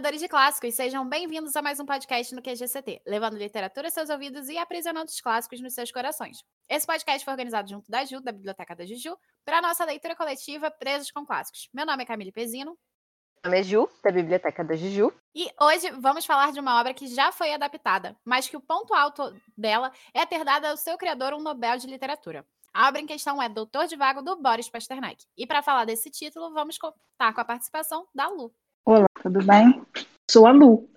adoradores de clássicos, sejam bem-vindos a mais um podcast no QGCT, levando literatura aos seus ouvidos e aprisionando os clássicos nos seus corações. Esse podcast foi organizado junto da Ju, da Biblioteca da Juju, para a nossa leitura coletiva Presos com Clássicos. Meu nome é Camille Pezino. Meu nome é Ju, da Biblioteca da Juju. E hoje vamos falar de uma obra que já foi adaptada, mas que o ponto alto dela é ter dado ao seu criador um Nobel de Literatura. A obra em questão é Doutor de Vago, do Boris Pasternak. E para falar desse título, vamos contar com a participação da Lu. Olá, tudo bem? Sou a Lu.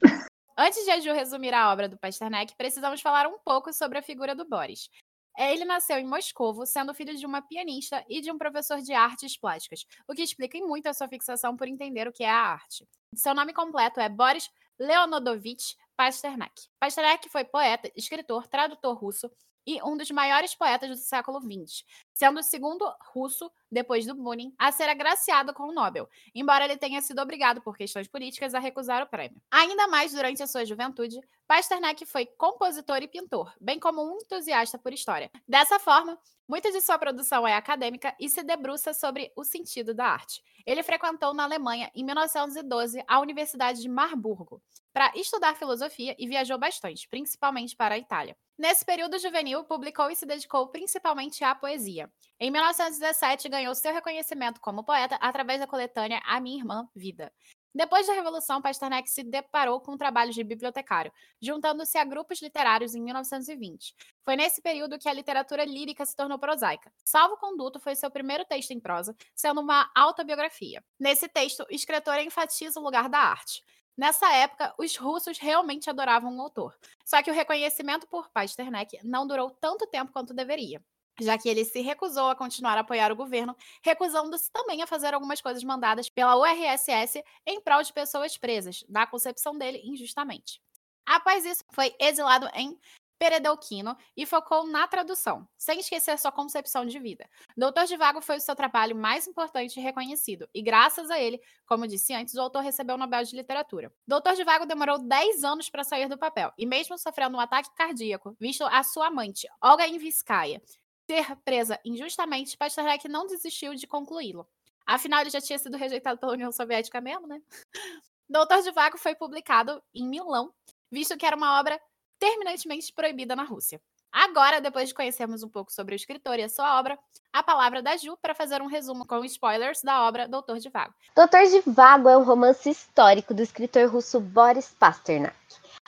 Antes de a Ju resumir a obra do Pasternak, precisamos falar um pouco sobre a figura do Boris. É, ele nasceu em Moscovo, sendo filho de uma pianista e de um professor de artes plásticas, o que explica muito a sua fixação por entender o que é a arte. Seu nome completo é Boris Leonodovich Pasternak. Pasternak foi poeta, escritor, tradutor russo, e um dos maiores poetas do século XX, sendo o segundo russo, depois do Bunin, a ser agraciado com o Nobel, embora ele tenha sido obrigado por questões políticas a recusar o prêmio. Ainda mais durante a sua juventude, Pasternak foi compositor e pintor, bem como um entusiasta por história. Dessa forma, muita de sua produção é acadêmica e se debruça sobre o sentido da arte. Ele frequentou na Alemanha, em 1912, a Universidade de Marburgo, para estudar filosofia e viajou bastante, principalmente para a Itália. Nesse período juvenil, publicou e se dedicou principalmente à poesia. Em 1917, ganhou seu reconhecimento como poeta através da coletânea A Minha Irmã Vida. Depois da Revolução, Pasternak se deparou com trabalhos de bibliotecário, juntando-se a grupos literários em 1920. Foi nesse período que a literatura lírica se tornou prosaica. Salvo Conduto foi seu primeiro texto em prosa, sendo uma autobiografia. Nesse texto, o escritor enfatiza o lugar da arte. Nessa época, os russos realmente adoravam o autor. Só que o reconhecimento por Pasternak não durou tanto tempo quanto deveria, já que ele se recusou a continuar a apoiar o governo, recusando-se também a fazer algumas coisas mandadas pela URSS em prol de pessoas presas, na concepção dele, injustamente. Após isso, foi exilado em Peredelquino e focou na tradução, sem esquecer sua concepção de vida. Doutor de Vago foi o seu trabalho mais importante e reconhecido, e graças a ele, como disse antes, o autor recebeu o Nobel de Literatura. Doutor de Vago demorou 10 anos para sair do papel, e mesmo sofrendo um ataque cardíaco, visto a sua amante, Olga Inviskaya, ser presa injustamente, Pasternak não desistiu de concluí-lo. Afinal, ele já tinha sido rejeitado pela União Soviética mesmo, né? Doutor de Vago foi publicado em Milão, visto que era uma obra terminantemente proibida na Rússia. Agora, depois de conhecermos um pouco sobre o escritor e a sua obra, a palavra da Ju para fazer um resumo com spoilers da obra Doutor de Vago. Doutor de Vago é um romance histórico do escritor russo Boris Pasternak.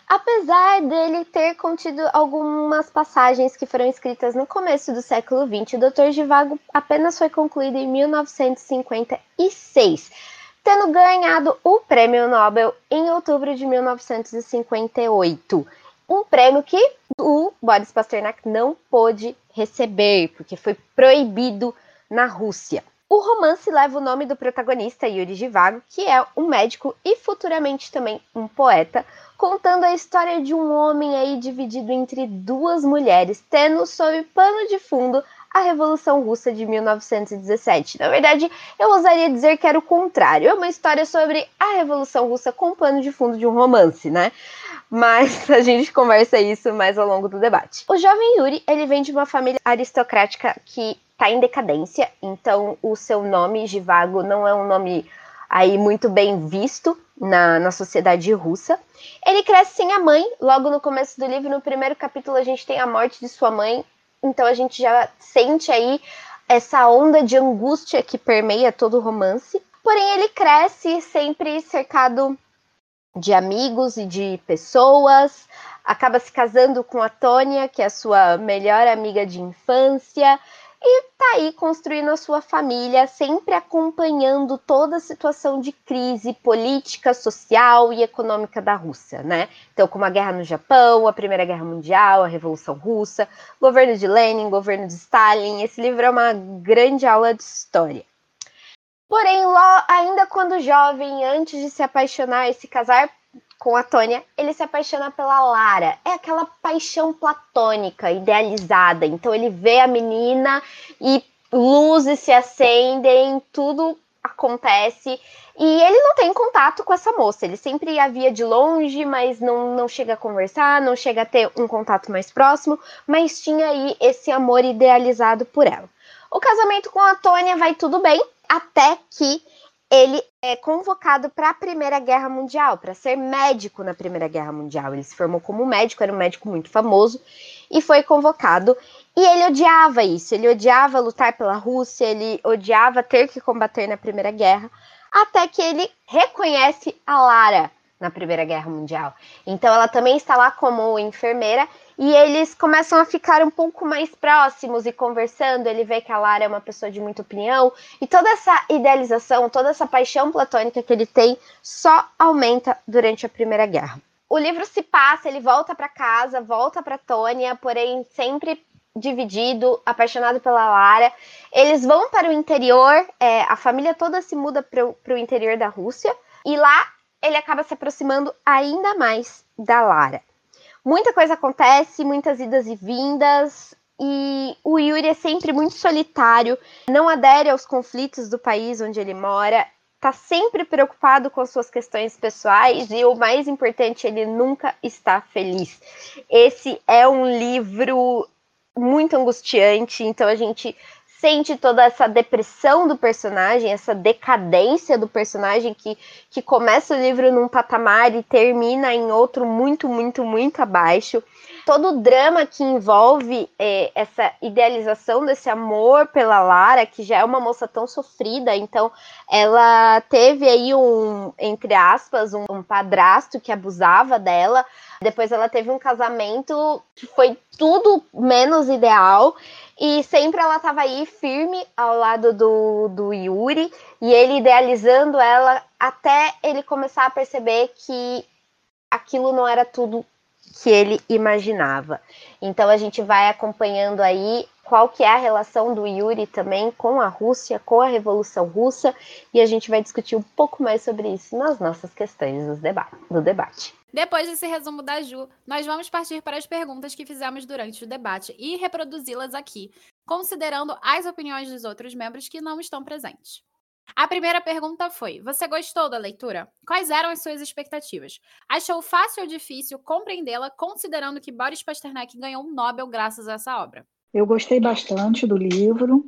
Apesar dele ter contido algumas passagens que foram escritas no começo do século XX, o Doutor de Vago apenas foi concluído em 1956, tendo ganhado o Prêmio Nobel em outubro de 1958 um prêmio que o Boris Pasternak não pôde receber, porque foi proibido na Rússia. O romance leva o nome do protagonista, Yuri Givago, que é um médico e futuramente também um poeta, contando a história de um homem aí dividido entre duas mulheres, tendo sob pano de fundo a Revolução Russa de 1917. Na verdade, eu ousaria dizer que era o contrário. É uma história sobre a Revolução Russa com pano de fundo de um romance, né? Mas a gente conversa isso mais ao longo do debate. O jovem Yuri, ele vem de uma família aristocrática que está em decadência, então o seu nome, Givago, não é um nome aí muito bem visto na, na sociedade russa. Ele cresce sem a mãe, logo no começo do livro, no primeiro capítulo, a gente tem a morte de sua mãe então a gente já sente aí essa onda de angústia que permeia todo o romance. Porém, ele cresce sempre cercado de amigos e de pessoas, acaba se casando com a Tônia, que é a sua melhor amiga de infância, e tá aí construindo a sua família, sempre acompanhando toda a situação de crise política, social e econômica da Rússia, né? Então, como a guerra no Japão, a Primeira Guerra Mundial, a Revolução Russa, governo de Lenin, governo de Stalin. Esse livro é uma grande aula de história. Porém, ainda quando jovem, antes de se apaixonar e se casar com a Tônia, ele se apaixona pela Lara. É aquela paixão platônica, idealizada. Então ele vê a menina e luzes se acendem, tudo acontece. E ele não tem contato com essa moça. Ele sempre a via de longe, mas não, não chega a conversar, não chega a ter um contato mais próximo, mas tinha aí esse amor idealizado por ela. O casamento com a Tônia vai tudo bem, até que ele é convocado para a Primeira Guerra Mundial, para ser médico na Primeira Guerra Mundial. Ele se formou como médico, era um médico muito famoso e foi convocado. E ele odiava isso, ele odiava lutar pela Rússia, ele odiava ter que combater na Primeira Guerra, até que ele reconhece a Lara na Primeira Guerra Mundial. Então ela também está lá como enfermeira e eles começam a ficar um pouco mais próximos e conversando. Ele vê que a Lara é uma pessoa de muita opinião e toda essa idealização, toda essa paixão platônica que ele tem só aumenta durante a Primeira Guerra. O livro se passa, ele volta para casa, volta para Tônia, porém sempre dividido, apaixonado pela Lara. Eles vão para o interior, é, a família toda se muda para o interior da Rússia e lá ele acaba se aproximando ainda mais da Lara muita coisa acontece, muitas idas e vindas, e o Yuri é sempre muito solitário, não adere aos conflitos do país onde ele mora, tá sempre preocupado com as suas questões pessoais e o mais importante, ele nunca está feliz. Esse é um livro muito angustiante, então a gente sente toda essa depressão do personagem, essa decadência do personagem que, que começa o livro num patamar e termina em outro muito, muito, muito abaixo. Todo o drama que envolve é, essa idealização desse amor pela Lara, que já é uma moça tão sofrida, então ela teve aí um, entre aspas, um, um padrasto que abusava dela. Depois ela teve um casamento que foi tudo menos ideal. E sempre ela estava aí firme ao lado do, do Yuri e ele idealizando ela até ele começar a perceber que aquilo não era tudo que ele imaginava. Então a gente vai acompanhando aí qual que é a relação do Yuri também com a Rússia, com a Revolução Russa, e a gente vai discutir um pouco mais sobre isso nas nossas questões do. Do debate. Depois desse resumo da Ju, nós vamos partir para as perguntas que fizemos durante o debate e reproduzi-las aqui, considerando as opiniões dos outros membros que não estão presentes. A primeira pergunta foi: Você gostou da leitura? Quais eram as suas expectativas? Achou fácil ou difícil compreendê-la, considerando que Boris Pasternak ganhou um Nobel graças a essa obra? Eu gostei bastante do livro.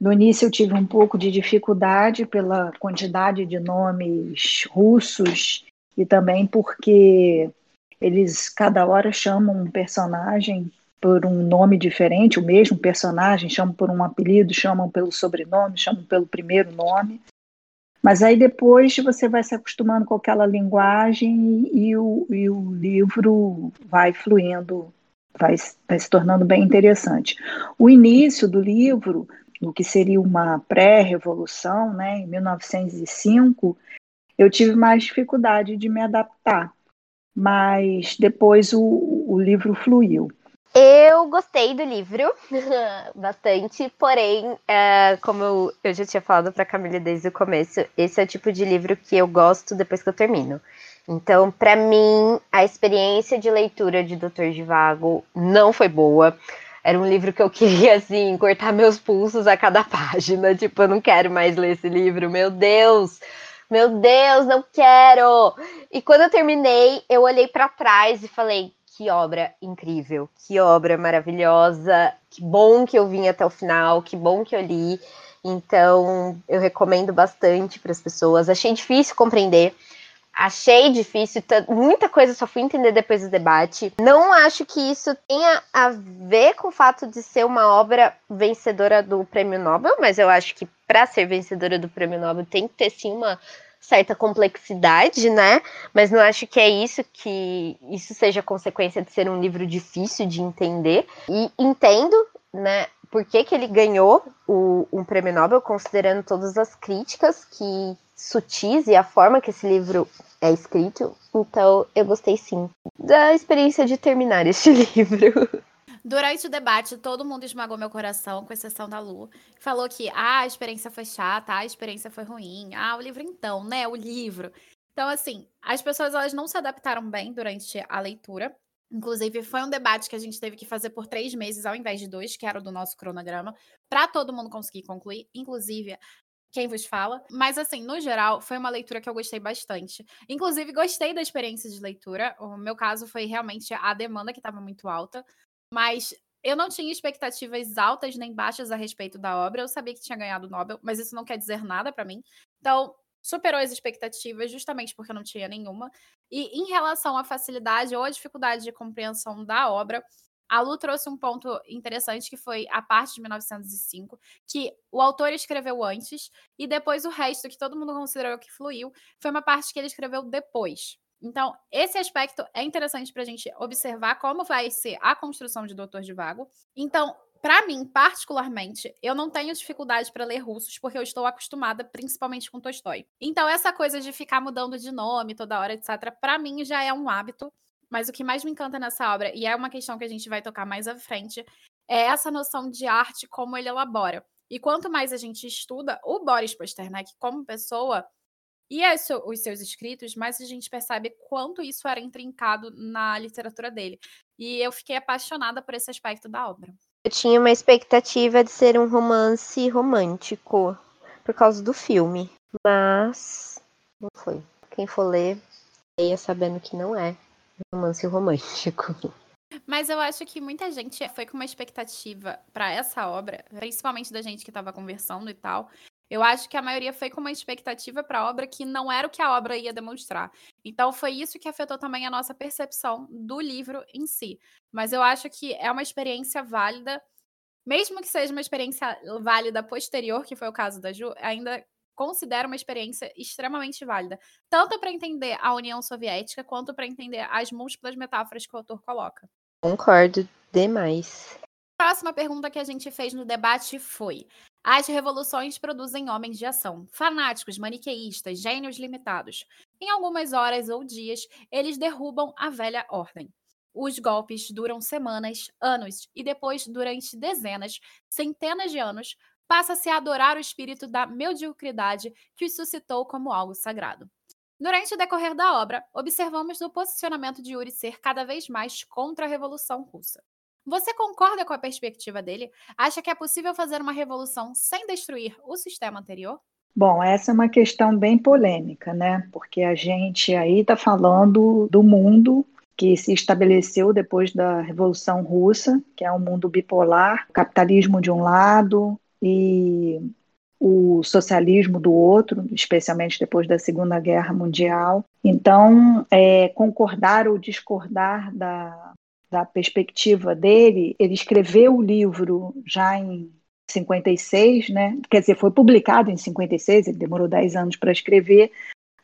No início eu tive um pouco de dificuldade pela quantidade de nomes russos e também porque eles cada hora chamam um personagem por um nome diferente, o mesmo personagem, chamam por um apelido, chamam pelo sobrenome, chamam pelo primeiro nome. Mas aí depois você vai se acostumando com aquela linguagem e o, e o livro vai fluindo, vai, vai se tornando bem interessante. O início do livro, o que seria uma pré-revolução, né, em 1905, eu tive mais dificuldade de me adaptar, mas depois o, o livro fluiu. Eu gostei do livro bastante, porém, é, como eu, eu, já tinha falado para Camila desde o começo, esse é o tipo de livro que eu gosto depois que eu termino. Então, para mim, a experiência de leitura de Doutor Vago não foi boa. Era um livro que eu queria, assim, cortar meus pulsos a cada página. Tipo, eu não quero mais ler esse livro, meu Deus! Meu Deus, não quero! E quando eu terminei, eu olhei para trás e falei: que obra incrível, que obra maravilhosa, que bom que eu vim até o final, que bom que eu li. Então, eu recomendo bastante para as pessoas. Achei difícil compreender, achei difícil, muita coisa só fui entender depois do debate. Não acho que isso tenha a ver com o fato de ser uma obra vencedora do Prêmio Nobel, mas eu acho que para ser vencedora do Prêmio Nobel tem que ter sim uma certa complexidade, né? Mas não acho que é isso que isso seja consequência de ser um livro difícil de entender. E entendo, né? Por que, que ele ganhou o, um prêmio Nobel, considerando todas as críticas que sutis e a forma que esse livro é escrito. Então, eu gostei sim da experiência de terminar este livro. Durante o debate, todo mundo esmagou meu coração, com exceção da Lu. Falou que ah, a experiência foi chata, a experiência foi ruim. Ah, o livro então, né? O livro. Então, assim, as pessoas elas não se adaptaram bem durante a leitura. Inclusive, foi um debate que a gente teve que fazer por três meses, ao invés de dois, que era o do nosso cronograma, para todo mundo conseguir concluir, inclusive quem vos fala. Mas, assim, no geral, foi uma leitura que eu gostei bastante. Inclusive, gostei da experiência de leitura. O meu caso foi realmente a demanda que estava muito alta. Mas eu não tinha expectativas altas nem baixas a respeito da obra. Eu sabia que tinha ganhado o Nobel, mas isso não quer dizer nada para mim. Então, superou as expectativas, justamente porque não tinha nenhuma. E em relação à facilidade ou à dificuldade de compreensão da obra, a Lu trouxe um ponto interessante que foi a parte de 1905, que o autor escreveu antes e depois o resto, que todo mundo considerou que fluiu, foi uma parte que ele escreveu depois. Então, esse aspecto é interessante para a gente observar como vai ser a construção de Doutor de Vago. Então, para mim, particularmente, eu não tenho dificuldade para ler russos, porque eu estou acostumada principalmente com Tolstói. Então, essa coisa de ficar mudando de nome toda hora, etc., para mim já é um hábito. Mas o que mais me encanta nessa obra, e é uma questão que a gente vai tocar mais à frente, é essa noção de arte, como ele elabora. E quanto mais a gente estuda o Boris Pasternak como pessoa e os seus escritos, mais a gente percebe quanto isso era intrincado na literatura dele. E eu fiquei apaixonada por esse aspecto da obra. Eu tinha uma expectativa de ser um romance romântico por causa do filme, mas não foi. Quem for ler, leia sabendo que não é romance romântico. Mas eu acho que muita gente foi com uma expectativa para essa obra, principalmente da gente que estava conversando e tal. Eu acho que a maioria foi com uma expectativa para a obra que não era o que a obra ia demonstrar. Então foi isso que afetou também a nossa percepção do livro em si. Mas eu acho que é uma experiência válida, mesmo que seja uma experiência válida posterior, que foi o caso da Ju, ainda considero uma experiência extremamente válida, tanto para entender a União Soviética quanto para entender as múltiplas metáforas que o autor coloca. Concordo demais. A próxima pergunta que a gente fez no debate foi: as revoluções produzem homens de ação, fanáticos, maniqueístas, gênios limitados. Em algumas horas ou dias, eles derrubam a velha ordem. Os golpes duram semanas, anos e depois, durante dezenas, centenas de anos, passa-se a adorar o espírito da mediocridade que os suscitou como algo sagrado. Durante o decorrer da obra, observamos o posicionamento de Yuri ser cada vez mais contra a Revolução Russa. Você concorda com a perspectiva dele? Acha que é possível fazer uma revolução sem destruir o sistema anterior? Bom, essa é uma questão bem polêmica, né? Porque a gente aí está falando do mundo que se estabeleceu depois da Revolução Russa, que é um mundo bipolar, capitalismo de um lado, e o socialismo do outro, especialmente depois da Segunda Guerra Mundial. Então, é, concordar ou discordar da, da perspectiva dele, ele escreveu o livro já em 56, né? quer dizer, foi publicado em 56, ele demorou 10 anos para escrever,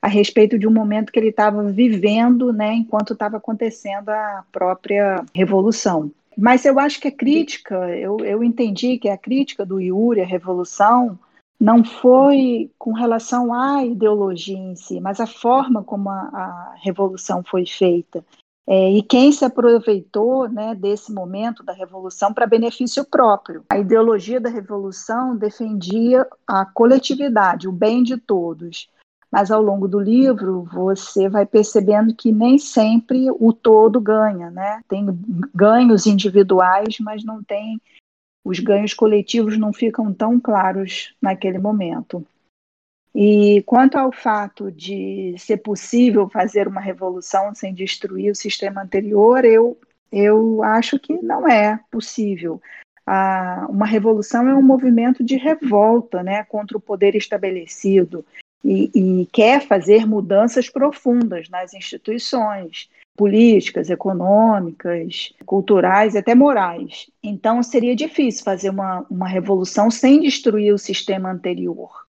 a respeito de um momento que ele estava vivendo né, enquanto estava acontecendo a própria Revolução. Mas eu acho que a crítica, eu, eu entendi que a crítica do Yuri, a revolução, não foi com relação à ideologia em si, mas a forma como a, a revolução foi feita. É, e quem se aproveitou né, desse momento da revolução para benefício próprio. A ideologia da revolução defendia a coletividade, o bem de todos mas ao longo do livro você vai percebendo que nem sempre o todo ganha, né? Tem ganhos individuais, mas não tem os ganhos coletivos não ficam tão claros naquele momento. E quanto ao fato de ser possível fazer uma revolução sem destruir o sistema anterior, eu, eu acho que não é possível. Ah, uma revolução é um movimento de revolta né, contra o poder estabelecido e, e quer fazer mudanças profundas nas instituições políticas, econômicas, culturais e até morais. Então, seria difícil fazer uma, uma revolução sem destruir o sistema anterior,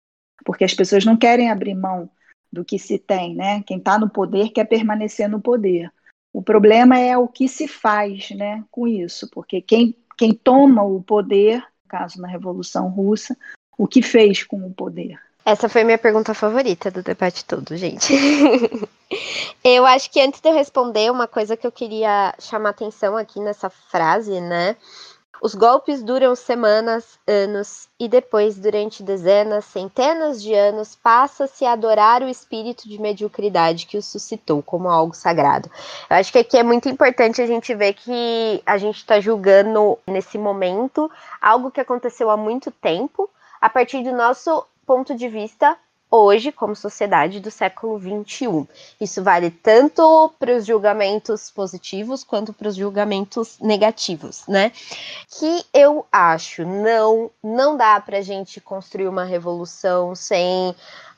porque as pessoas não querem abrir mão do que se tem, né? Quem está no poder quer permanecer no poder. O problema é o que se faz né, com isso, porque quem, quem toma o poder, no caso na Revolução Russa, o que fez com o poder? Essa foi minha pergunta favorita do debate todo, gente. eu acho que antes de eu responder, uma coisa que eu queria chamar atenção aqui nessa frase, né? Os golpes duram semanas, anos, e depois, durante dezenas, centenas de anos, passa-se a adorar o espírito de mediocridade que o suscitou como algo sagrado. Eu acho que aqui é muito importante a gente ver que a gente está julgando, nesse momento, algo que aconteceu há muito tempo, a partir do nosso ponto de vista hoje, como sociedade do século XXI. Isso vale tanto para os julgamentos positivos quanto para os julgamentos negativos, né? Que eu acho não não dá para a gente construir uma revolução sem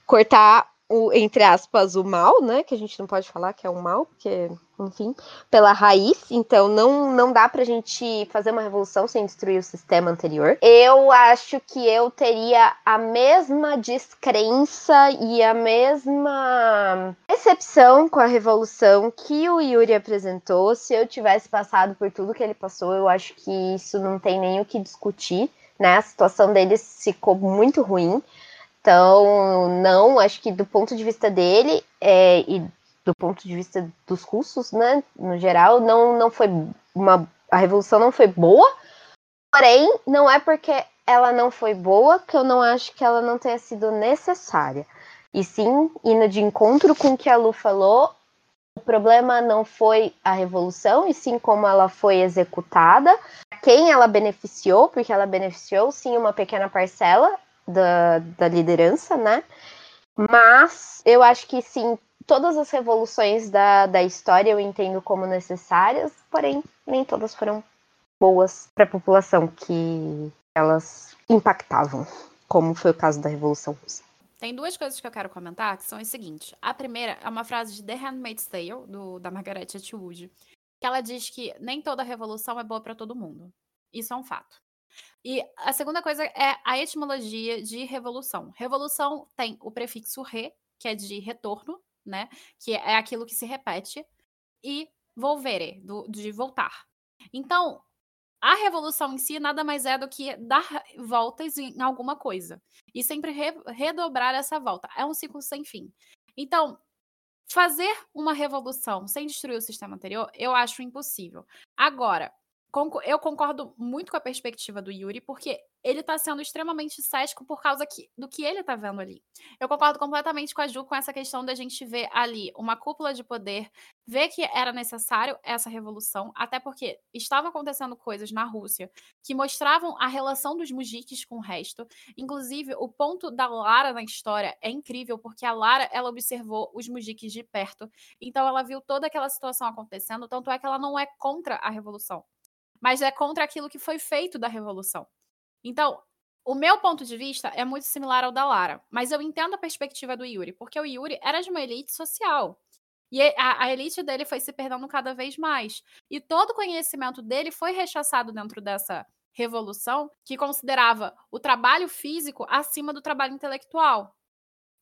cortar o, entre aspas, o mal, né? Que a gente não pode falar que é um mal, porque, enfim, pela raiz. Então, não, não dá pra gente fazer uma revolução sem destruir o sistema anterior. Eu acho que eu teria a mesma descrença e a mesma decepção com a revolução que o Yuri apresentou. Se eu tivesse passado por tudo que ele passou, eu acho que isso não tem nem o que discutir. Né? A situação deles ficou muito ruim. Então, não, acho que do ponto de vista dele é, e do ponto de vista dos russos, né, no geral, não, não foi uma. A revolução não foi boa, porém, não é porque ela não foi boa que eu não acho que ela não tenha sido necessária. E sim, indo de encontro com o que a Lu falou, o problema não foi a revolução, e sim como ela foi executada, quem ela beneficiou, porque ela beneficiou sim uma pequena parcela da, da liderança, né? Mas eu acho que sim, todas as revoluções da, da história eu entendo como necessárias, porém nem todas foram boas para a população que elas impactavam, como foi o caso da Revolução Russa. Tem duas coisas que eu quero comentar, que são as seguintes. A primeira é uma frase de The Handmaid's Tale, do, da Margaret Atwood, que ela diz que nem toda revolução é boa para todo mundo. Isso é um fato. E a segunda coisa é a etimologia de revolução. Revolução tem o prefixo re, que é de retorno, né? Que é aquilo que se repete, e volvere, do, de voltar. Então, a revolução em si nada mais é do que dar voltas em alguma coisa. E sempre re, redobrar essa volta. É um ciclo sem fim. Então, fazer uma revolução sem destruir o sistema anterior, eu acho impossível. Agora, eu concordo muito com a perspectiva do Yuri, porque ele tá sendo extremamente cético por causa que, do que ele tá vendo ali. Eu concordo completamente com a Ju com essa questão da gente ver ali uma cúpula de poder, ver que era necessário essa revolução, até porque estavam acontecendo coisas na Rússia que mostravam a relação dos mujiques com o resto. Inclusive, o ponto da Lara na história é incrível, porque a Lara, ela observou os mujiques de perto, então ela viu toda aquela situação acontecendo, tanto é que ela não é contra a revolução mas é contra aquilo que foi feito da revolução. Então, o meu ponto de vista é muito similar ao da Lara, mas eu entendo a perspectiva do Yuri, porque o Yuri era de uma elite social. E a, a, elite dele foi se perdendo cada vez mais. E todo o conhecimento dele foi rechaçado dentro dessa revolução, que considerava o trabalho físico acima do trabalho intelectual.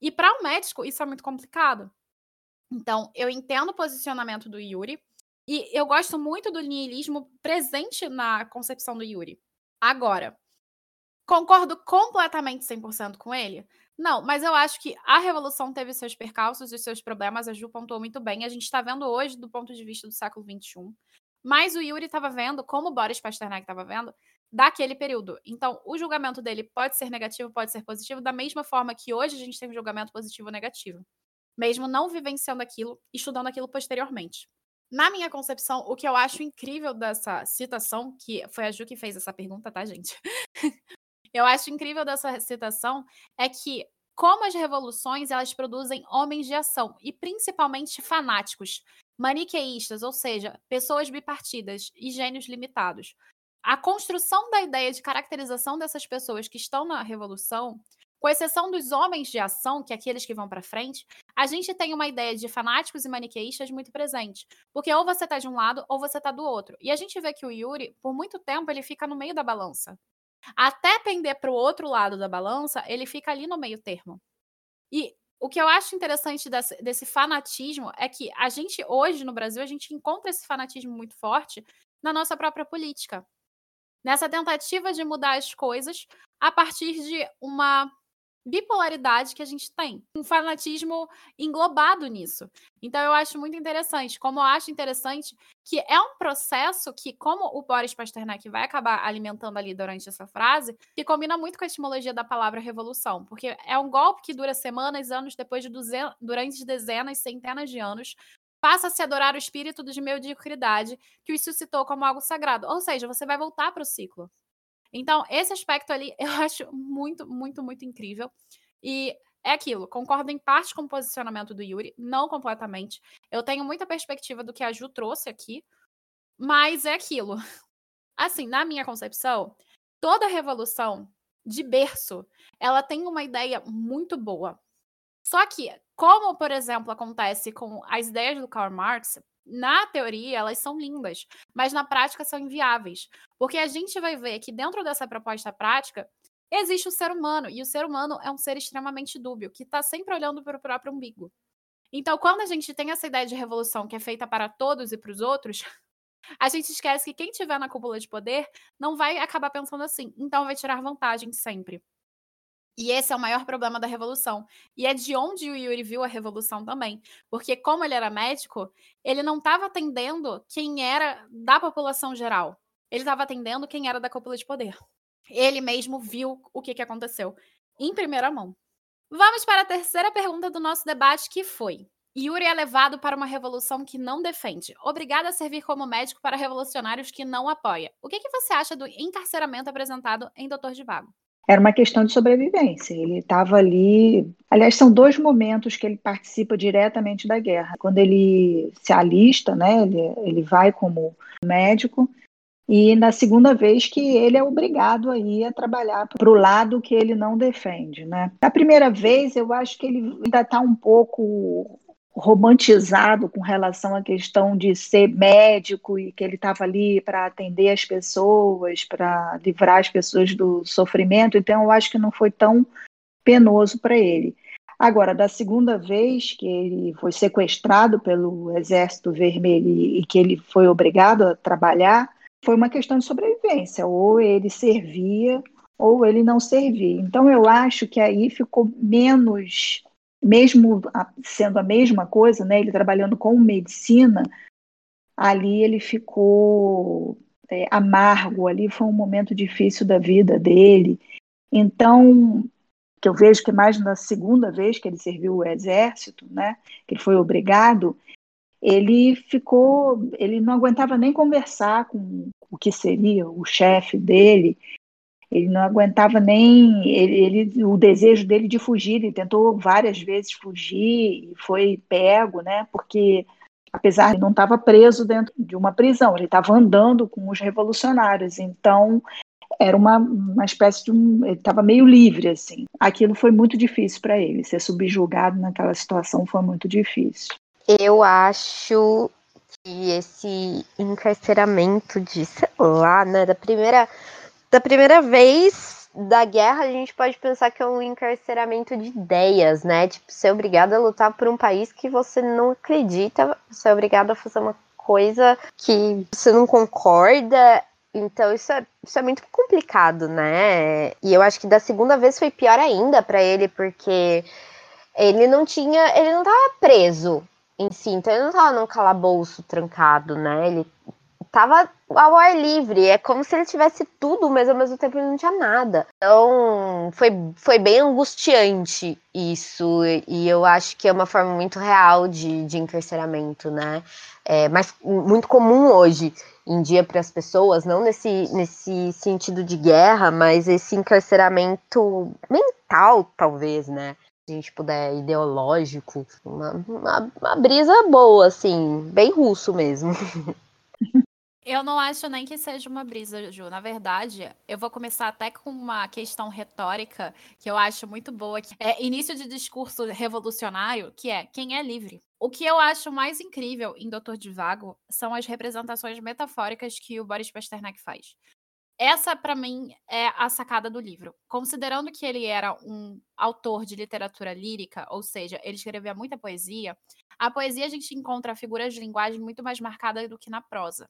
E para um médico, isso é muito complicado. Então, eu entendo o posicionamento do Yuri, e eu gosto muito do niilismo presente na concepção do Yuri. Agora, concordo completamente 100% com ele? Não, mas eu acho que a revolução teve seus percalços e seus problemas, a Ju pontuou muito bem. A gente está vendo hoje do ponto de vista do século XXI. Mas o Yuri estava vendo, como o Boris Pasternak estava vendo, daquele período. Então, o julgamento dele pode ser negativo, pode ser positivo, da mesma forma que hoje a gente tem um julgamento positivo ou negativo. Mesmo não vivenciando aquilo, estudando aquilo posteriormente. Na minha concepção, o que eu acho incrível dessa citação, que foi a Ju que fez essa pergunta, tá, gente? eu acho incrível dessa citação é que como as revoluções elas produzem homens de ação e principalmente fanáticos, maniqueístas, ou seja, pessoas bipartidas e gênios limitados. A construção da ideia de caracterização dessas pessoas que estão na revolução com exceção dos homens de ação, que é aqueles que vão para frente, a gente tem uma ideia de fanáticos e maniqueístas muito presente. Porque ou você tá de um lado ou você tá do outro. E a gente vê que o Yuri, por muito tempo, ele fica no meio da balança. Até pender para o outro lado da balança, ele fica ali no meio termo. E o que eu acho interessante desse, desse, fanatismo é que a gente, hoje no Brasil, a gente encontra esse fanatismo muito forte na nossa própria política. Nessa tentativa de mudar as coisas a partir de uma bipolaridade que a gente tem, um fanatismo englobado nisso. Então eu acho muito interessante, como eu acho interessante que é um processo que, como o Boris Pasternak vai acabar alimentando ali durante essa frase, que combina muito com a etimologia da palavra revolução, porque é um golpe que dura semanas, anos, depois de duzen... durante dezenas, centenas de anos, passa a se adorar o espírito de mediocridade que o suscitou como algo sagrado. Ou seja, você vai voltar para o ciclo. Então, esse aspecto ali eu acho muito, muito, muito incrível. E é aquilo, concordo em parte com o posicionamento do Yuri, não completamente. Eu tenho muita perspectiva do que a Ju trouxe aqui, mas é aquilo. Assim, na minha concepção, toda revolução de berço, ela tem uma ideia muito boa. Só que Como, por exemplo, acontece com as ideias do Karl Marx, na teoria elas são lindas, mas na prática são inviáveis. Porque a gente vai ver que dentro dessa proposta prática existe o ser humano, e o ser humano é um ser extremamente dúbio, que está sempre olhando para o próprio umbigo. Então, quando a gente tem essa ideia de revolução que é feita para todos e para os outros, a gente esquece que quem tiver na cúpula de poder não vai acabar pensando assim, então vai tirar vantagem sempre. E esse é o maior problema da revolução. E é de onde o Yuri viu a revolução também. Porque, como ele era médico, ele não estava atendendo quem era da população geral. Ele estava atendendo quem era da cúpula de poder. Ele mesmo viu o que, que aconteceu em primeira mão. Vamos para a terceira pergunta do nosso debate, que foi: Yuri é levado para uma revolução que não defende, obrigado a servir como médico para revolucionários que não apoia. O que, que você acha do encarceramento apresentado em Doutor de Vago? Era uma questão de sobrevivência. Ele estava ali. Aliás, são dois momentos que ele participa diretamente da guerra. Quando ele se alista, né, ele, ele vai como médico, e na segunda vez que ele é obrigado aí a trabalhar para o lado que ele não defende, né? A primeira vez eu acho que ele ainda está um pouco romantizado com relação à questão de ser médico e que ele estava ali para atender as pessoas, para livrar as pessoas do sofrimento. Então eu acho que não foi tão penoso para ele. Agora, da segunda vez que ele foi sequestrado pelo Exército Vermelho e que ele foi obrigado a trabalhar, foi uma questão de sobrevivência, ou ele servia ou ele não servia. Então eu acho que aí ficou menos, mesmo sendo a mesma coisa, né, ele trabalhando com medicina, ali ele ficou é, amargo, ali foi um momento difícil da vida dele. Então, que eu vejo que mais na segunda vez que ele serviu o exército, né, que ele foi obrigado, ele ficou, ele não aguentava nem conversar com o que seria o chefe dele, ele não aguentava nem ele, ele, o desejo dele de fugir, ele tentou várias vezes fugir e foi pego, né? Porque apesar de não estava preso dentro de uma prisão, ele estava andando com os revolucionários, então era uma, uma espécie de um, ele estava meio livre assim. Aquilo foi muito difícil para ele, ser subjugado naquela situação foi muito difícil. Eu acho que esse encarceramento de, sei lá, né, da primeira, da primeira vez da guerra, a gente pode pensar que é um encarceramento de ideias, né? Tipo, ser obrigado a lutar por um país que você não acredita, ser obrigado a fazer uma coisa que você não concorda. Então, isso é, isso é muito complicado, né? E eu acho que da segunda vez foi pior ainda para ele, porque ele não tinha. Ele não tava preso em si. Então ele não tava num calabouço trancado, né? Ele tava ao ar livre. É como se ele tivesse tudo, mas ao mesmo tempo ele não tinha nada. Então foi, foi bem angustiante isso. E eu acho que é uma forma muito real de, de encarceramento, né? É, mas muito comum hoje em dia para as pessoas, não nesse, nesse sentido de guerra, mas esse encarceramento mental, talvez, né? a gente puder, ideológico, uma, uma, uma brisa boa, assim, bem russo mesmo. Eu não acho nem que seja uma brisa, Ju. Na verdade, eu vou começar até com uma questão retórica que eu acho muito boa, que é início de discurso revolucionário, que é quem é livre. O que eu acho mais incrível em Doutor Divago são as representações metafóricas que o Boris Pasternak faz. Essa, para mim, é a sacada do livro. Considerando que ele era um autor de literatura lírica, ou seja, ele escrevia muita poesia, a poesia a gente encontra figuras de linguagem muito mais marcadas do que na prosa.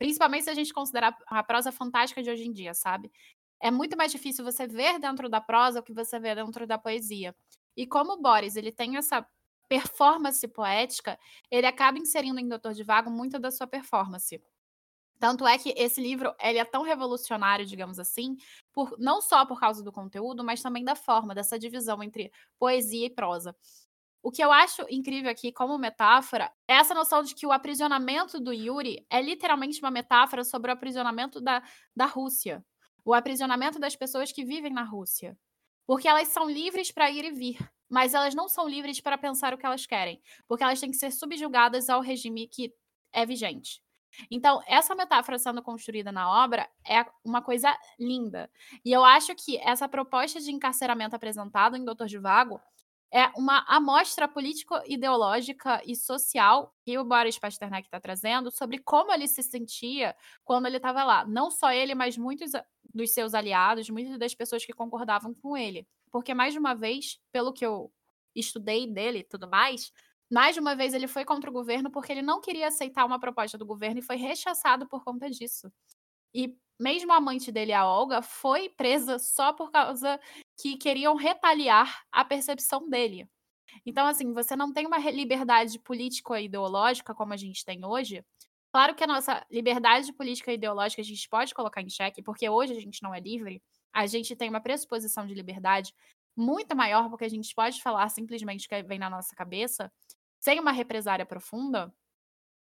Principalmente se a gente considerar a prosa fantástica de hoje em dia, sabe? É muito mais difícil você ver dentro da prosa o que você vê dentro da poesia. E como o Boris ele tem essa performance poética, ele acaba inserindo em Doutor de Vago muito da sua performance. Tanto é que esse livro ele é tão revolucionário, digamos assim, por, não só por causa do conteúdo, mas também da forma, dessa divisão entre poesia e prosa. O que eu acho incrível aqui, como metáfora, é essa noção de que o aprisionamento do Yuri é literalmente uma metáfora sobre o aprisionamento da, da Rússia. O aprisionamento das pessoas que vivem na Rússia. Porque elas são livres para ir e vir, mas elas não são livres para pensar o que elas querem, porque elas têm que ser subjugadas ao regime que é vigente. Então, essa metáfora sendo construída na obra é uma coisa linda. E eu acho que essa proposta de encarceramento apresentada em Doutor de Vago é uma amostra político-ideológica e social que o Boris Pasternak está trazendo sobre como ele se sentia quando ele estava lá. Não só ele, mas muitos dos seus aliados, muitas das pessoas que concordavam com ele. Porque, mais uma vez, pelo que eu estudei dele e tudo mais, mais uma vez ele foi contra o governo porque ele não queria aceitar uma proposta do governo e foi rechaçado por conta disso. E mesmo a amante dele, a Olga, foi presa só por causa que queriam retaliar a percepção dele. Então, assim, você não tem uma liberdade política e ideológica como a gente tem hoje. Claro que a nossa liberdade política e ideológica a gente pode colocar em xeque, porque hoje a gente não é livre, a gente tem uma pressuposição de liberdade muito maior, porque a gente pode falar simplesmente o que vem na nossa cabeça, sem uma represária profunda.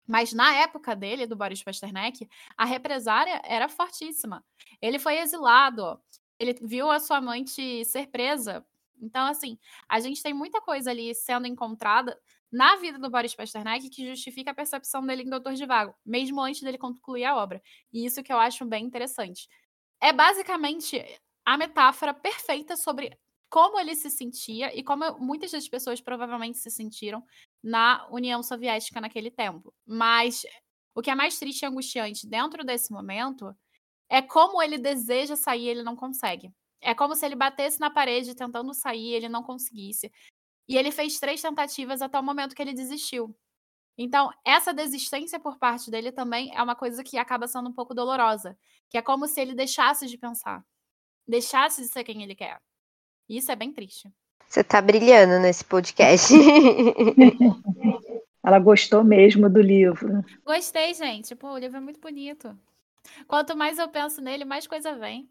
Mas na época dele, do Boris Pasternak, a represária era fortíssima. Ele foi exilado, ele viu a sua amante ser presa. Então, assim, a gente tem muita coisa ali sendo encontrada na vida do Boris Pasternak que justifica a percepção dele em Doutor de Vago, mesmo antes dele concluir a obra. E isso que eu acho bem interessante. É basicamente a metáfora perfeita sobre como ele se sentia e como muitas das pessoas provavelmente se sentiram na União Soviética naquele tempo. Mas o que é mais triste e angustiante dentro desse momento é como ele deseja sair e ele não consegue. É como se ele batesse na parede tentando sair e ele não conseguisse. E ele fez três tentativas até o momento que ele desistiu. Então, essa desistência por parte dele também é uma coisa que acaba sendo um pouco dolorosa, que é como se ele deixasse de pensar, deixasse de ser quem ele quer. Isso é bem triste. Você tá brilhando nesse podcast. Ela gostou mesmo do livro. Gostei, gente. Pô, o livro é muito bonito. Quanto mais eu penso nele, mais coisa vem.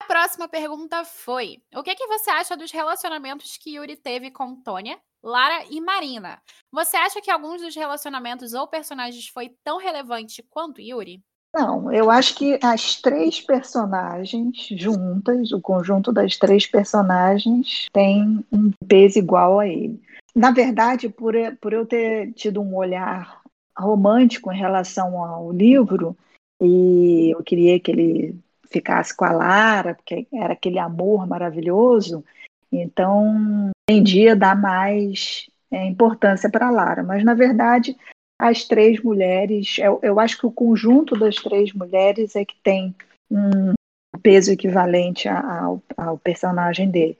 A próxima pergunta foi: O que, que você acha dos relacionamentos que Yuri teve com Tônia, Lara e Marina? Você acha que alguns dos relacionamentos ou personagens foi tão relevante quanto Yuri? Não, eu acho que as três personagens juntas, o conjunto das três personagens, tem um peso igual a ele. Na verdade, por, por eu ter tido um olhar romântico em relação ao livro, e eu queria que ele ficasse com a Lara, porque era aquele amor maravilhoso, então tendia a dar mais é, importância para a Lara. Mas, na verdade, as três mulheres, eu, eu acho que o conjunto das três mulheres é que tem um peso equivalente ao, ao personagem dele.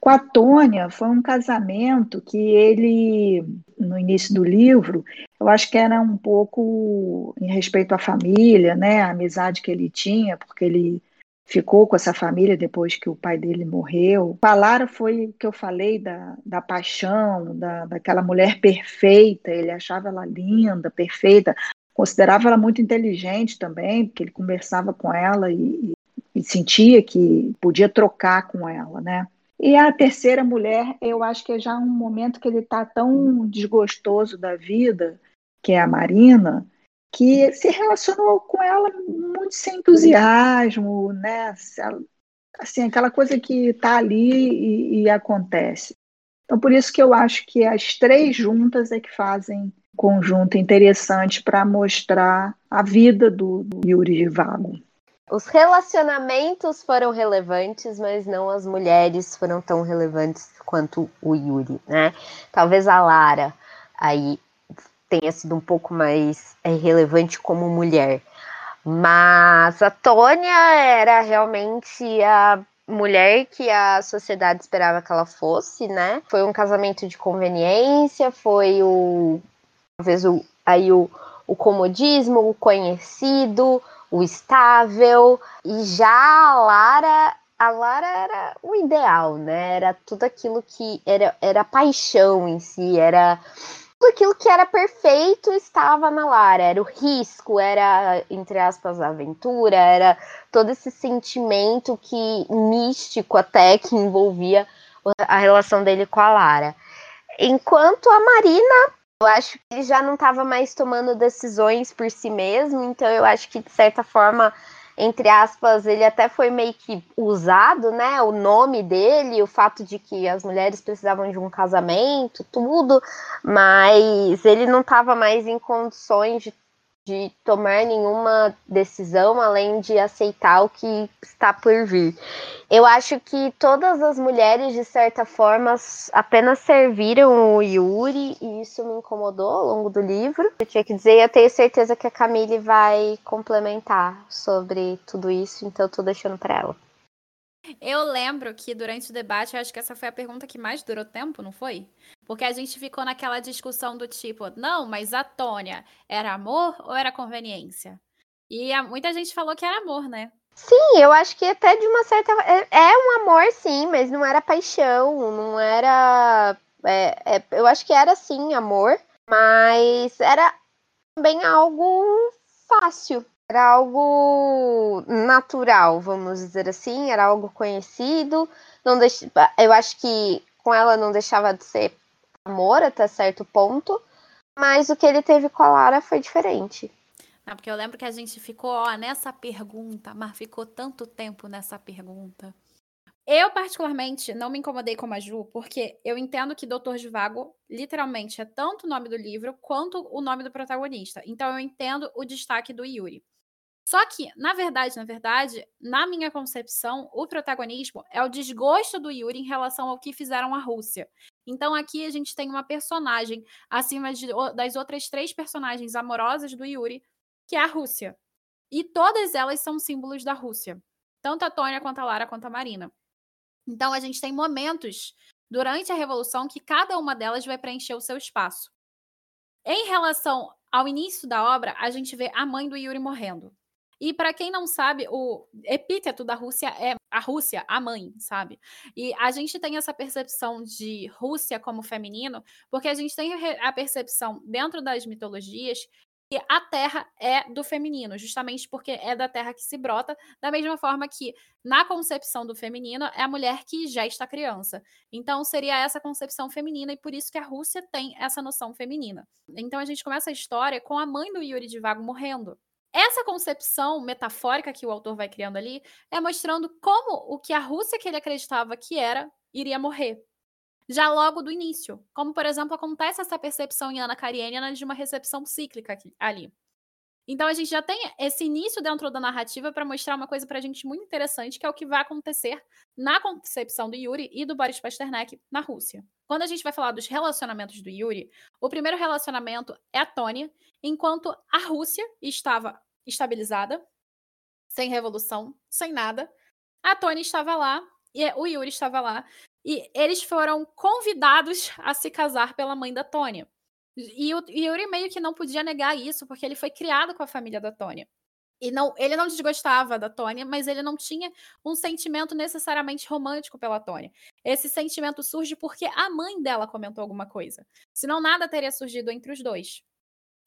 Com a Tônia, foi um casamento que ele, no início do livro, eu acho que era um pouco em respeito à família, né, a amizade que ele tinha, porque ele ficou com essa família depois que o pai dele morreu. Falara foi o que eu falei da, da paixão, da, daquela mulher perfeita, ele achava ela linda, perfeita, considerava ela muito inteligente também, porque ele conversava com ela e, e sentia que podia trocar com ela, né? E a terceira mulher, eu acho que é já um momento que ele está tão desgostoso da vida, que é a Marina, que se relacionou com ela muito sem entusiasmo, né? Assim, aquela coisa que está ali e, e, acontece. Então, por isso que eu acho que as três juntas é que fazem um conjunto interessante para mostrar a vida do, do Yuri Vago. Os relacionamentos foram relevantes, mas não as mulheres foram tão relevantes quanto o Yuri, né? Talvez a Lara aí tenha sido um pouco mais é, relevante como mulher. Mas a Tônia era realmente a mulher que a sociedade esperava que ela fosse, né? Foi um casamento de conveniência, foi o talvez o aí o, o comodismo, o conhecido, o estável, e já a Lara a Lara era o ideal, né? Era tudo aquilo que era, era paixão em si, era tudo aquilo que era perfeito estava na Lara. Era o risco, era, entre aspas, a aventura, era todo esse sentimento que místico até que envolvia a relação dele com a Lara. Enquanto a Marina, eu acho que ele já não estava mais tomando decisões por si mesmo, então eu acho que, de certa forma, entre aspas, ele até foi meio que usado, né? O nome dele, o fato de que as mulheres precisavam de um casamento, tudo, mas ele não estava mais em condições de de tomar nenhuma decisão além de aceitar o que está por vir. Eu acho que todas as mulheres, de certa forma, apenas serviram o Yuri e isso me incomodou ao longo do livro. Eu tinha que dizer, eu tenho certeza que a Camille vai complementar sobre tudo isso, então eu tô deixando para ela. Eu lembro que durante o debate, eu acho que essa foi a pergunta que mais durou tempo, não foi? Porque a gente ficou naquela discussão do tipo, não, mas a Tônia era amor ou era conveniência? E a, muita gente falou que era amor, né? Sim, eu acho que até de uma certa. É, é um amor, sim, mas não era paixão, não era. É, é, eu acho que era sim amor, mas era também algo fácil. Era algo natural, vamos dizer assim, era algo conhecido. Não deix... Eu acho que com ela não deixava de ser amor até certo ponto, mas o que ele teve com a Lara foi diferente. Não, porque eu lembro que a gente ficou ó, nessa pergunta, mas ficou tanto tempo nessa pergunta. Eu, particularmente, não me incomodei com a Ju, porque eu entendo que Doutor de Vago, literalmente, é tanto o nome do livro quanto o nome do protagonista. Então, eu entendo o destaque do Yuri. Só que, na verdade, na verdade, na minha concepção, o protagonismo é o desgosto do Yuri em relação ao que fizeram a Rússia. Então aqui a gente tem uma personagem acima de, das outras três personagens amorosas do Yuri, que é a Rússia. E todas elas são símbolos da Rússia. Tanto a Tônia quanto a Lara quanto a Marina. Então a gente tem momentos durante a Revolução que cada uma delas vai preencher o seu espaço. Em relação ao início da obra, a gente vê a mãe do Yuri morrendo. E para quem não sabe, o epíteto da Rússia é a Rússia, a mãe, sabe? E a gente tem essa percepção de Rússia como feminino, porque a gente tem a percepção dentro das mitologias que a terra é do feminino, justamente porque é da terra que se brota, da mesma forma que na concepção do feminino é a mulher que já está criança. Então seria essa concepção feminina e por isso que a Rússia tem essa noção feminina. Então a gente começa a história com a mãe do Yuri de Vago morrendo. Essa concepção metafórica que o autor vai criando ali é mostrando como o que a Rússia que ele acreditava que era iria morrer. Já logo do início. Como, por exemplo, acontece essa percepção em Ana Karenina de uma recepção cíclica ali. Então a gente já tem esse início dentro da narrativa para mostrar uma coisa para a gente muito interessante, que é o que vai acontecer na concepção do Yuri e do Boris Pasternak na Rússia. Quando a gente vai falar dos relacionamentos do Yuri, o primeiro relacionamento é a Tônia, enquanto a Rússia estava estabilizada, sem revolução, sem nada. A Tônia estava lá e o Yuri estava lá e eles foram convidados a se casar pela mãe da Tônia. E o Yuri meio que não podia negar isso, porque ele foi criado com a família da Tônia. E não, ele não desgostava da Tônia, mas ele não tinha um sentimento necessariamente romântico pela Tônia. Esse sentimento surge porque a mãe dela comentou alguma coisa. Senão nada teria surgido entre os dois.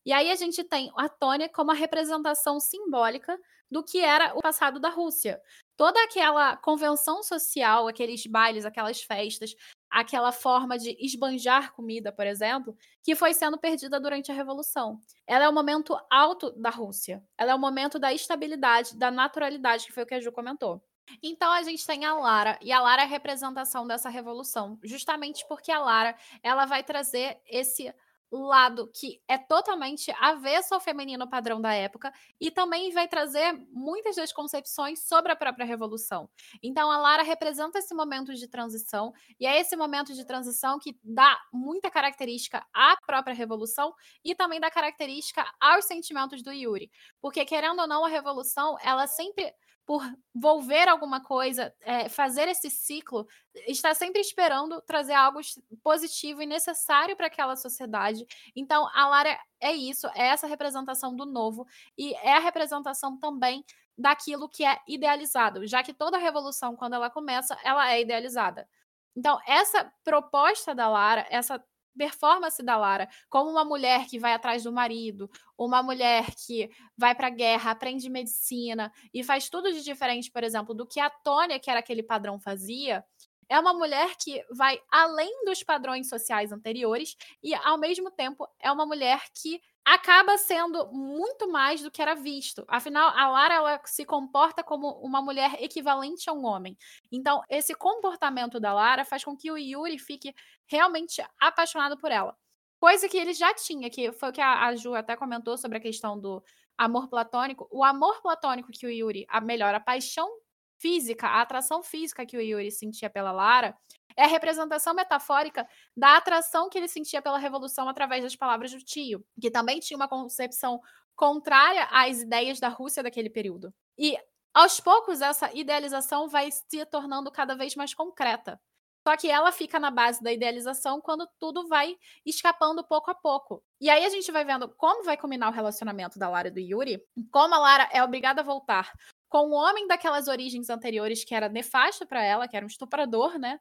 E aí a gente tem a Tônia como a representação simbólica do que era o passado da Rússia. Toda aquela convenção social, aqueles bailes, aquelas festas, aquela forma de esbanjar comida, por exemplo, que foi sendo perdida durante a Revolução. Ela é o momento alto da Rússia. Ela é o momento da estabilidade, da naturalidade, que foi o que a Ju comentou. Então a gente tem a Lara, e a Lara é a representação dessa revolução, justamente porque a Lara, ela vai trazer esse lado que é totalmente avesso ao feminino padrão da época e também vai trazer muitas das concepções sobre a própria revolução. Então a Lara representa esse momento de transição e é esse momento de transição que dá muita característica à própria revolução e também dá característica aos sentimentos do Yuri, porque querendo ou não a revolução, ela sempre por volver alguma coisa, é, fazer esse ciclo, está sempre esperando trazer algo positivo e necessário para aquela sociedade. Então, a Lara é isso, é essa representação do novo e é a representação também daquilo que é idealizado, já que toda revolução, quando ela começa, ela é idealizada. Então, essa proposta da Lara, essa performance da Lara como uma mulher que vai atrás do marido, uma mulher que vai para a guerra, aprende medicina e faz tudo de diferente, por exemplo, do que a Tônia, que era aquele padrão, fazia, é uma mulher que vai além dos padrões sociais anteriores e, ao mesmo tempo, é uma mulher que acaba sendo muito mais do que era visto. Afinal, a Lara ela se comporta como uma mulher equivalente a um homem. Então, esse comportamento da Lara faz com que o Yuri fique realmente apaixonado por ela. coisa que ele já tinha, que foi o que a, Ju até comentou sobre a questão do amor platônico. O amor platônico que o Yuri, a melhor, a paixão física, a atração física que o Yuri sentia pela Lara, é a representação metafórica da atração que ele sentia pela revolução através das palavras do tio, que também tinha uma concepção contrária às ideias da Rússia daquele período. E aos poucos essa idealização vai se tornando cada vez mais concreta. Só que ela fica na base da idealização quando tudo vai escapando pouco a pouco. E aí a gente vai vendo como vai combinar o relacionamento da Lara e do Yuri, como a Lara é obrigada a voltar com um homem daquelas origens anteriores que era nefasto para ela, que era um estuprador, né?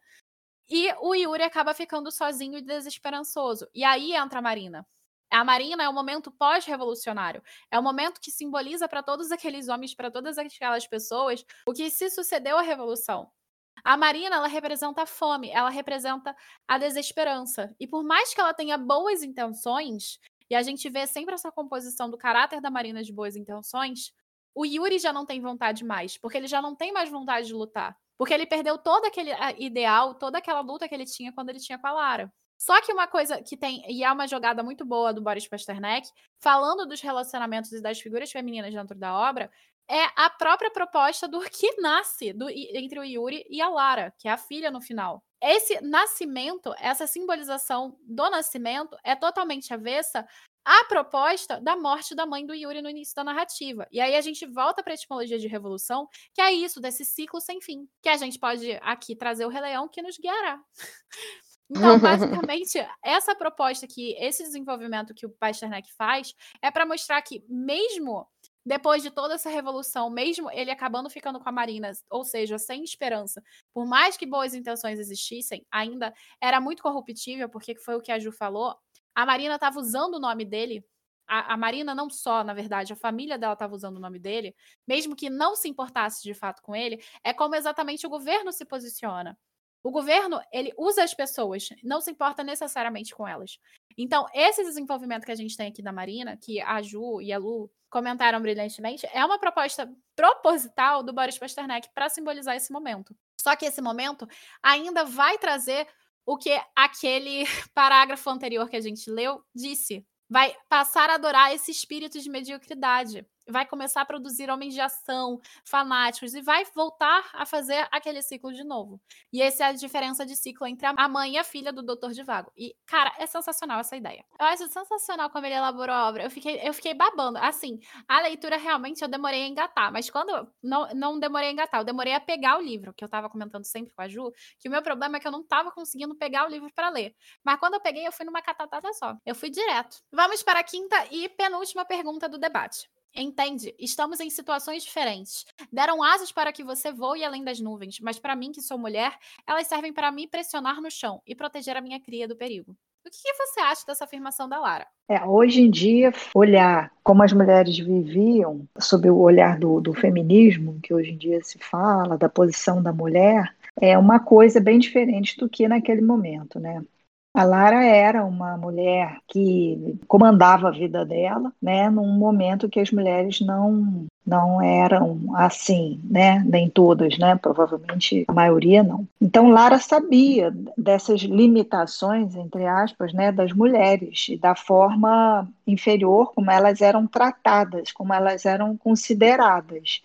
E o Yuri acaba ficando sozinho e desesperançoso. E aí entra a Marina. A Marina é o momento pós-revolucionário. É o momento que simboliza para todos aqueles homens, para todas aquelas pessoas, o que se sucedeu à revolução. A Marina, ela representa a fome, ela representa a desesperança. E por mais que ela tenha boas intenções, e a gente vê sempre essa composição do caráter da Marina de boas intenções, o Yuri já não tem vontade mais, porque ele já não tem mais vontade de lutar. Porque ele perdeu todo aquele ideal, toda aquela luta que ele tinha quando ele tinha com a Lara. Só que uma coisa que tem, e é uma jogada muito boa do Boris Pasternak, falando dos relacionamentos e das figuras femininas dentro da obra, é a própria proposta do que nasce do, entre o Yuri e a Lara, que é a filha no final. Esse nascimento, essa simbolização do nascimento é totalmente avessa à proposta da morte da mãe do Yuri no início da narrativa. E aí a gente volta para a etimologia de revolução, que é isso, desse ciclo sem fim, que a gente pode aqui trazer o Rei Leão que nos guiará. Então, basicamente, essa proposta que esse desenvolvimento que o Pasternak faz é para mostrar que mesmo depois de toda essa revolução, mesmo ele acabando ficando com a Marina, ou seja, sem esperança, por mais que boas intenções existissem, ainda era muito corruptível, porque foi o que a Ju falou, a Marina estava usando o nome dele. A, a, Marina não só, na verdade, a família dela estava usando o nome dele, mesmo que não se importasse de fato com ele, é como exatamente o governo se posiciona. O governo, ele usa as pessoas, não se importa necessariamente com elas. Então, esse desenvolvimento que a gente tem aqui da Marina, que a Ju e a Lu comentaram brilhantemente, é uma proposta proposital do Boris Pasternak para simbolizar esse momento. Só que esse momento ainda vai trazer o que aquele parágrafo anterior que a gente leu disse. Vai passar a adorar esse espírito de mediocridade vai começar a produzir homens de ação, fanáticos, e vai voltar a fazer aquele ciclo de novo. E essa é a diferença de ciclo entre a mãe e a filha do Doutor de Vago. E, cara, é sensacional essa ideia. Eu acho sensacional como ele elaborou a obra. Eu fiquei, eu fiquei babando. Assim, a leitura realmente eu demorei a engatar, mas quando. Não, não demorei a engatar, eu demorei a pegar o livro, que eu tava comentando sempre com a Ju, que o meu problema é que eu não tava conseguindo pegar o livro para ler. Mas quando eu peguei, eu fui numa catatada só. Eu fui direto. Vamos para a quinta e penúltima pergunta do debate. Entende? Estamos em situações diferentes. Deram asas para que você voe além das nuvens, mas para mim, que sou mulher, elas servem para me pressionar no chão e proteger a minha cria do perigo. O que, você acha dessa afirmação da Lara? É, hoje em dia, olhar como as mulheres viviam, sob o olhar do, do feminismo, que hoje em dia se fala, da posição da mulher, é uma coisa bem diferente do que naquele momento, né? A Lara era uma mulher que comandava a vida dela, né, num momento que as mulheres não não eram assim, né? Nem todas, né? Provavelmente a maioria não. Então Lara sabia dessas limitações, entre aspas, né, das mulheres e da forma inferior como elas eram tratadas, como elas eram consideradas,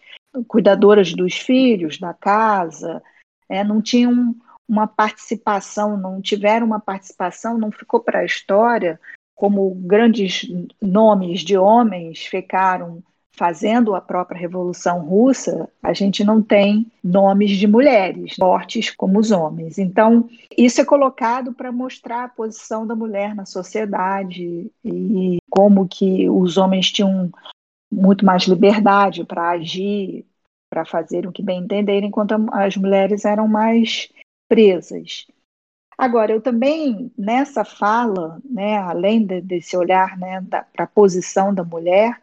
cuidadoras dos filhos, da casa, é, não tinham uma participação, não tiveram uma participação, não ficou para a história como grandes nomes de homens ficaram fazendo a própria Revolução Russa, a gente não tem nomes de mulheres fortes como os homens. Então, isso é colocado para mostrar a posição da mulher na sociedade e como que os homens tinham muito mais liberdade para agir, para fazer o que bem entenderem, enquanto as mulheres eram mais presas. Agora, eu também, nessa fala, né, além de, desse olhar né, para a posição da mulher,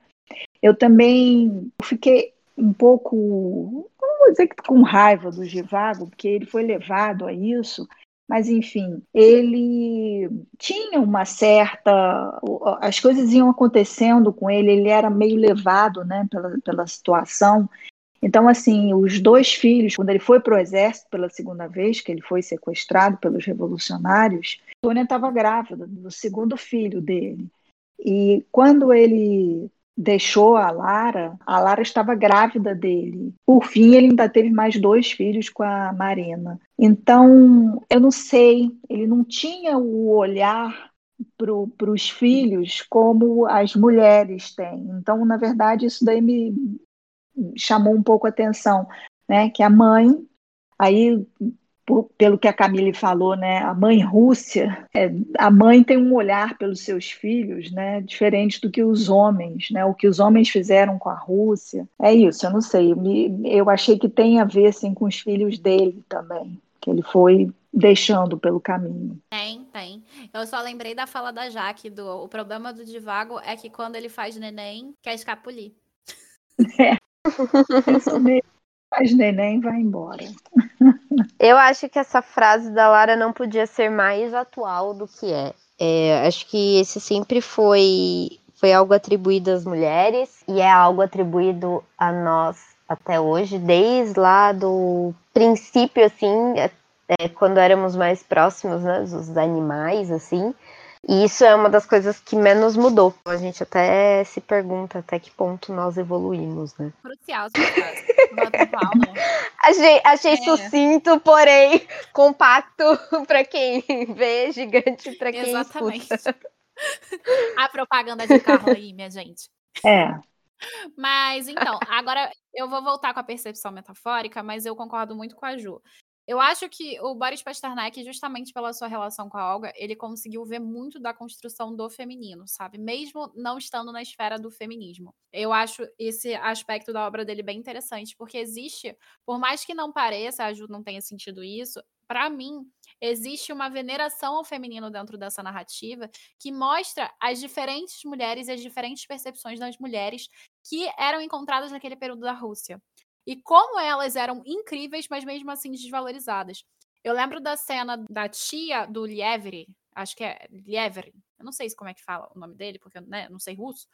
eu também fiquei um pouco, não vou dizer que com raiva do Givago, porque ele foi levado a isso, mas enfim, ele tinha uma certa. As coisas iam acontecendo com ele, ele era meio levado né, pela, pela situação. Então, assim, os dois filhos, quando ele foi para o exército pela segunda vez, que ele foi sequestrado pelos revolucionários, Tônia estava grávida do segundo filho dele. E quando ele deixou a Lara, a Lara estava grávida dele. Por fim, ele ainda teve mais dois filhos com a Marina. Então, eu não sei, ele não tinha o olhar para os filhos como as mulheres têm. Então, na verdade, isso daí me chamou um pouco a atenção, né? Que a mãe, aí por, pelo que a Camille falou, né, a mãe Rússia, é, a mãe tem um olhar pelos seus filhos, né, diferente do que os homens, né, o que os homens fizeram com a Rússia. É isso, eu não sei, eu, me, eu achei que tem a ver assim com os filhos dele também, que ele foi deixando pelo caminho. Tem, tem. Eu só lembrei da fala da Jaque do o problema do Divago é que quando ele faz neném, quer escapulir. É. Isso mesmo. Faz neném vai embora. Eu acho que essa frase da Lara não podia ser mais atual do que é. é acho que esse sempre foi, foi algo atribuído às mulheres e é algo atribuído a nós até hoje, desde lá do princípio, assim, é, é quando éramos mais próximos, né, dos animais, assim, e isso é uma das coisas que menos mudou. A gente até se pergunta até que ponto nós evoluímos, né? Crucial, né? achei achei é. sucinto, porém compacto para quem vê, gigante para quem Exatamente. escuta. A propaganda de carro aí, minha gente. É. Mas então, agora eu vou voltar com a percepção metafórica, mas eu concordo muito com a Ju. Eu acho que o Boris Pasternak, justamente pela sua relação com a Olga, ele conseguiu ver muito da construção do feminino, sabe? Mesmo não estando na esfera do feminismo. Eu acho esse aspecto da obra dele bem interessante, porque existe, por mais que não pareça, a Ju não tenha sentido isso, para mim, existe uma veneração ao feminino dentro dessa narrativa que mostra as diferentes mulheres e as diferentes percepções das mulheres que eram encontradas naquele período da Rússia e como elas eram incríveis, mas mesmo assim desvalorizadas. Eu lembro da cena da tia do Lievre, acho que é Lievre, eu não sei como é que fala o nome dele, porque né, não sei russo.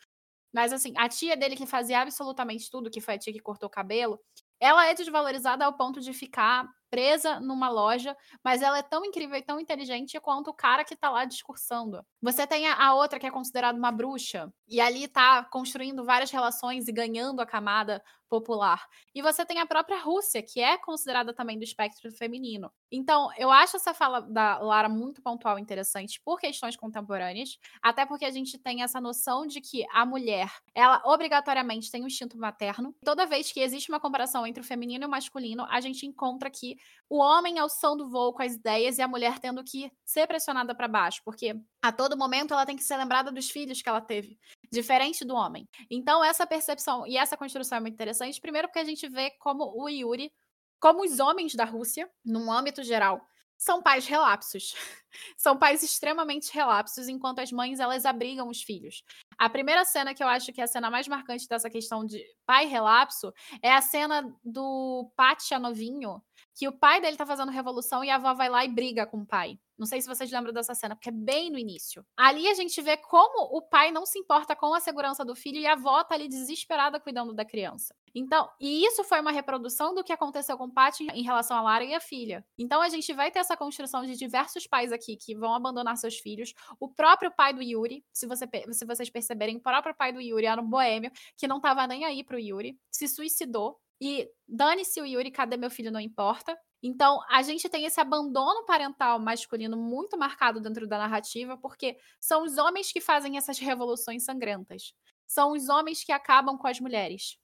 Mas assim, a tia dele que fazia absolutamente tudo, que foi a tia que cortou o cabelo, ela é desvalorizada ao ponto de ficar presa numa loja, mas ela é tão incrível e tão inteligente quanto o cara que tá lá discursando. Você tem a outra que é considerada uma bruxa, e ali tá construindo várias relações e ganhando a camada popular. E você tem a própria Rússia, que é considerada também do espectro feminino. Então, eu acho essa fala da Lara muito pontual e interessante por questões contemporâneas, até porque a gente tem essa noção de que a mulher, ela obrigatoriamente tem um instinto materno. Toda vez que existe uma comparação entre o feminino e o masculino, a gente encontra que o homem alçando voo com as ideias e a mulher tendo que ser pressionada para baixo, porque a todo momento ela tem que ser lembrada dos filhos que ela teve, diferente do homem. Então, essa percepção e essa construção é muito interessante, primeiro porque a gente vê como o Yuri, como os homens da Rússia, num âmbito geral, são pais relapsos. São pais extremamente relapsos, enquanto as mães elas abrigam os filhos. A primeira cena que eu acho que é a cena mais marcante dessa questão de pai relapso é a cena do Pátia novinho, que o pai dele tá fazendo revolução e a avó vai lá e briga com o pai. Não sei se vocês lembram dessa cena, porque é bem no início. Ali a gente vê como o pai não se importa com a segurança do filho e a avó tá ali desesperada cuidando da criança. Então, e isso foi uma reprodução do que aconteceu com o Patty em relação a Lara e a filha. Então a gente vai ter essa construção de diversos pais aqui que vão abandonar seus filhos. O próprio pai do Yuri, se, você, se vocês perceberem, o próprio pai do Yuri era um boêmio que não tava nem aí pro Yuri, se suicidou e dane-se o Yuri, cadê meu filho, não importa. Então, a gente tem esse abandono parental masculino muito marcado dentro da narrativa, porque são os homens que fazem essas revoluções sangrentas. São os homens que acabam com as mulheres.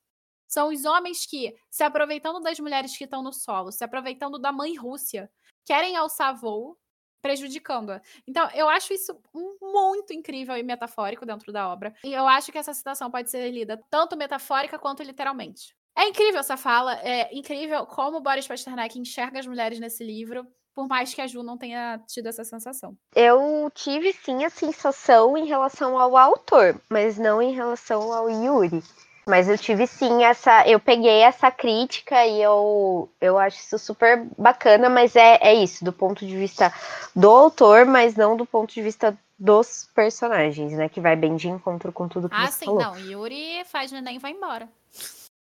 São os homens que, se aproveitando das mulheres que estão no solo, se aproveitando da mãe Rússia, querem alçar voo, prejudicando-a. Então, eu acho isso muito incrível e metafórico dentro da obra. E eu acho que essa citação pode ser lida tanto metafórica quanto literalmente. É incrível essa fala, é incrível como Boris Pasternak enxerga as mulheres nesse livro, por mais que a Ju não tenha tido essa sensação. Eu tive sim a sensação em relação ao autor, mas não em relação ao Yuri. Mas eu tive sim essa. Eu peguei essa crítica e eu, eu acho isso super bacana, mas é, é isso, do ponto de vista do autor, mas não do ponto de vista dos personagens, né? Que vai bem de encontro com tudo que ah, você sim, falou. não. Yuri faz neném e vai embora.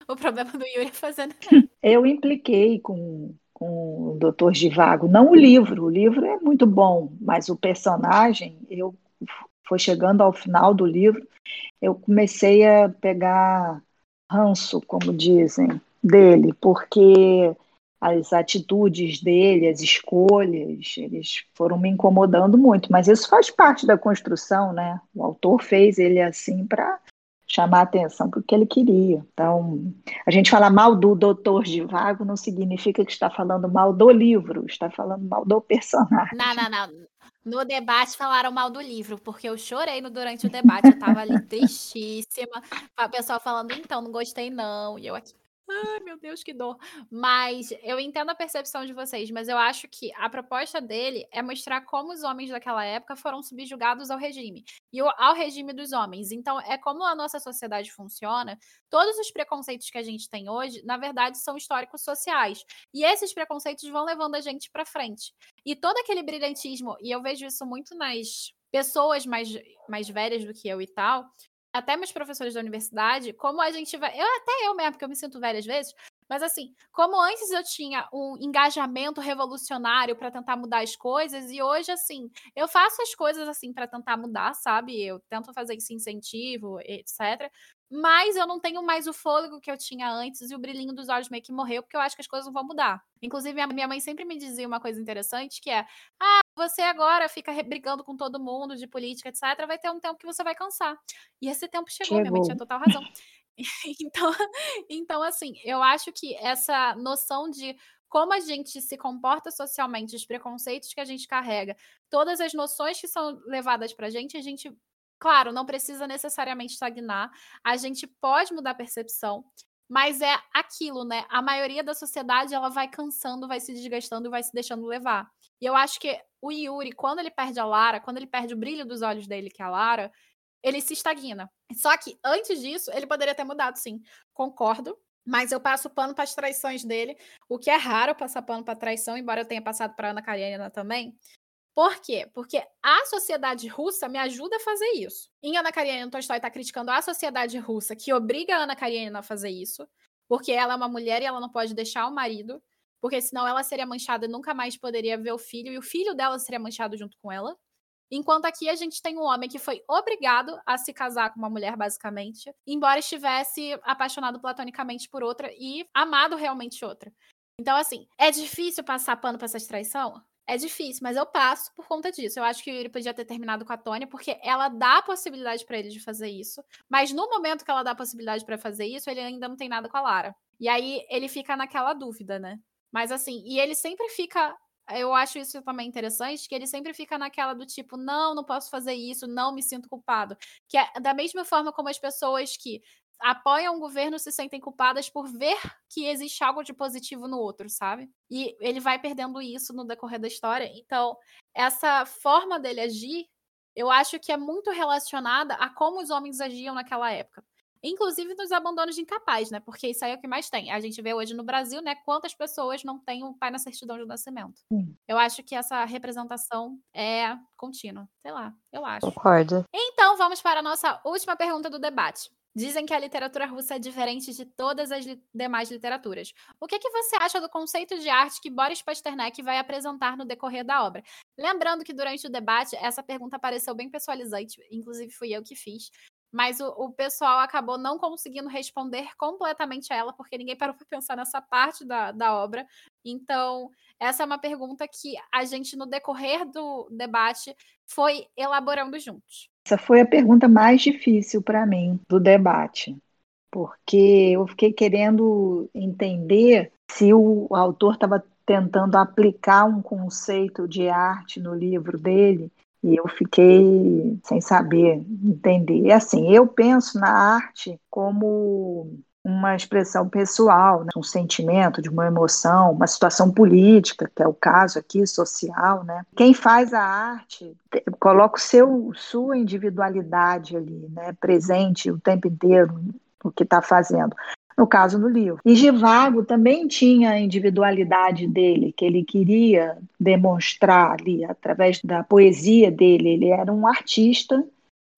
O problema do Yuri é fazendo. Eu impliquei com, com o Doutor Givago, não o livro, o livro é muito bom, mas o personagem, eu foi chegando ao final do livro, eu comecei a pegar ranço, como dizem, dele, porque as atitudes dele, as escolhas, eles foram me incomodando muito, mas isso faz parte da construção, né? O autor fez ele assim para chamar a atenção para o que ele queria. Então, a gente falar mal do doutor de Vago não significa que está falando mal do livro, está falando mal do personagem. Não, não, não. No debate falaram mal do livro, porque eu chorei no, durante o debate, eu estava ali tristíssima. O pessoal falando, então, não gostei não. E eu aqui, Ai, meu Deus, que dor. Mas eu entendo a percepção de vocês, mas eu acho que a proposta dele é mostrar como os homens daquela época foram subjugados ao regime e ao regime dos homens. Então, é como a nossa sociedade funciona. Todos os preconceitos que a gente tem hoje, na verdade, são históricos sociais. E esses preconceitos vão levando a gente para frente. E todo aquele brilhantismo, e eu vejo isso muito nas pessoas mais, mais velhas do que eu e tal, até meus professores da universidade, como a gente vai. Eu, até eu mesmo, porque eu me sinto velha às vezes, mas assim, como antes eu tinha um engajamento revolucionário para tentar mudar as coisas, e hoje, assim, eu faço as coisas assim para tentar mudar, sabe? Eu tento fazer esse incentivo, etc. Mas eu não tenho mais o fôlego que eu tinha antes e o brilhinho dos olhos meio que morreu, porque eu acho que as coisas não vão mudar. Inclusive, minha mãe sempre me dizia uma coisa interessante, que é: ah, você agora fica brigando com todo mundo de política, etc. Vai ter um tempo que você vai cansar. E esse tempo chegou, chegou. minha mãe tinha total razão. então, então, assim, eu acho que essa noção de como a gente se comporta socialmente, os preconceitos que a gente carrega, todas as noções que são levadas pra gente, a gente Claro, não precisa necessariamente estagnar. A gente pode mudar a percepção, mas é aquilo, né? A maioria da sociedade ela vai cansando, vai se desgastando e vai se deixando levar. E eu acho que o Yuri, quando ele perde a Lara, quando ele perde o brilho dos olhos dele, que é a Lara, ele se estagna. Só que antes disso, ele poderia ter mudado, sim. Concordo. Mas eu passo pano para as traições dele, o que é raro passar pano para traição, embora eu tenha passado para Ana Karenina também. Por quê? Porque a sociedade russa me ajuda a fazer isso. Em Ana Karenina, Tolstói está criticando a sociedade russa que obriga a Ana Karenina a fazer isso, porque ela é uma mulher e ela não pode deixar o marido, porque senão ela seria manchada e nunca mais poderia ver o filho, e o filho dela seria manchado junto com ela. Enquanto aqui a gente tem um homem que foi obrigado a se casar com uma mulher, basicamente, embora estivesse apaixonado platonicamente por outra e amado realmente outra. Então, assim, é difícil passar pano pra essa traição? É difícil, mas eu passo por conta disso. Eu acho que ele podia ter terminado com a Tônia, porque ela dá a possibilidade para ele de fazer isso. Mas no momento que ela dá a possibilidade para fazer isso, ele ainda não tem nada com a Lara. E aí ele fica naquela dúvida, né? Mas assim, e ele sempre fica. Eu acho isso também interessante, que ele sempre fica naquela do tipo, não, não posso fazer isso, não me sinto culpado. Que é da mesma forma como as pessoas que apoiam o governo se sentem culpadas por ver que existe algo de positivo no outro, sabe? E ele vai perdendo isso no decorrer da história. Então, essa forma dele agir, eu acho que é muito relacionada a como os homens agiam naquela época. Inclusive nos abandonos de incapaz, né? Porque isso aí é o que mais tem. A gente vê hoje no Brasil, né? Quantas pessoas não têm um pai na certidão de nascimento. Sim. Eu acho que essa representação é contínua. Sei lá, eu acho. Concordo. Então, vamos para a nossa última pergunta do debate. Dizem que a literatura russa é diferente de todas as li demais literaturas. O que, que você acha do conceito de arte que Boris Pasternak vai apresentar no decorrer da obra? Lembrando que durante o debate, essa pergunta apareceu bem pessoalizante, inclusive fui eu que fiz, mas o, o pessoal acabou não conseguindo responder completamente a ela, porque ninguém parou para pensar nessa parte da, da obra. Então, essa é uma pergunta que a gente, no decorrer do debate, foi elaborando juntos. Essa foi a pergunta mais difícil para mim do debate, porque eu fiquei querendo entender se o autor estava tentando aplicar um conceito de arte no livro dele e eu fiquei sem saber entender. Assim, eu penso na arte como uma expressão pessoal, né? um sentimento, de uma emoção, uma situação política, que é o caso aqui, social, né? Quem faz a arte coloca o seu, sua individualidade ali, né? Presente o tempo inteiro no que está fazendo. No caso do livro. E Givago também tinha a individualidade dele, que ele queria demonstrar ali através da poesia dele. Ele era um artista,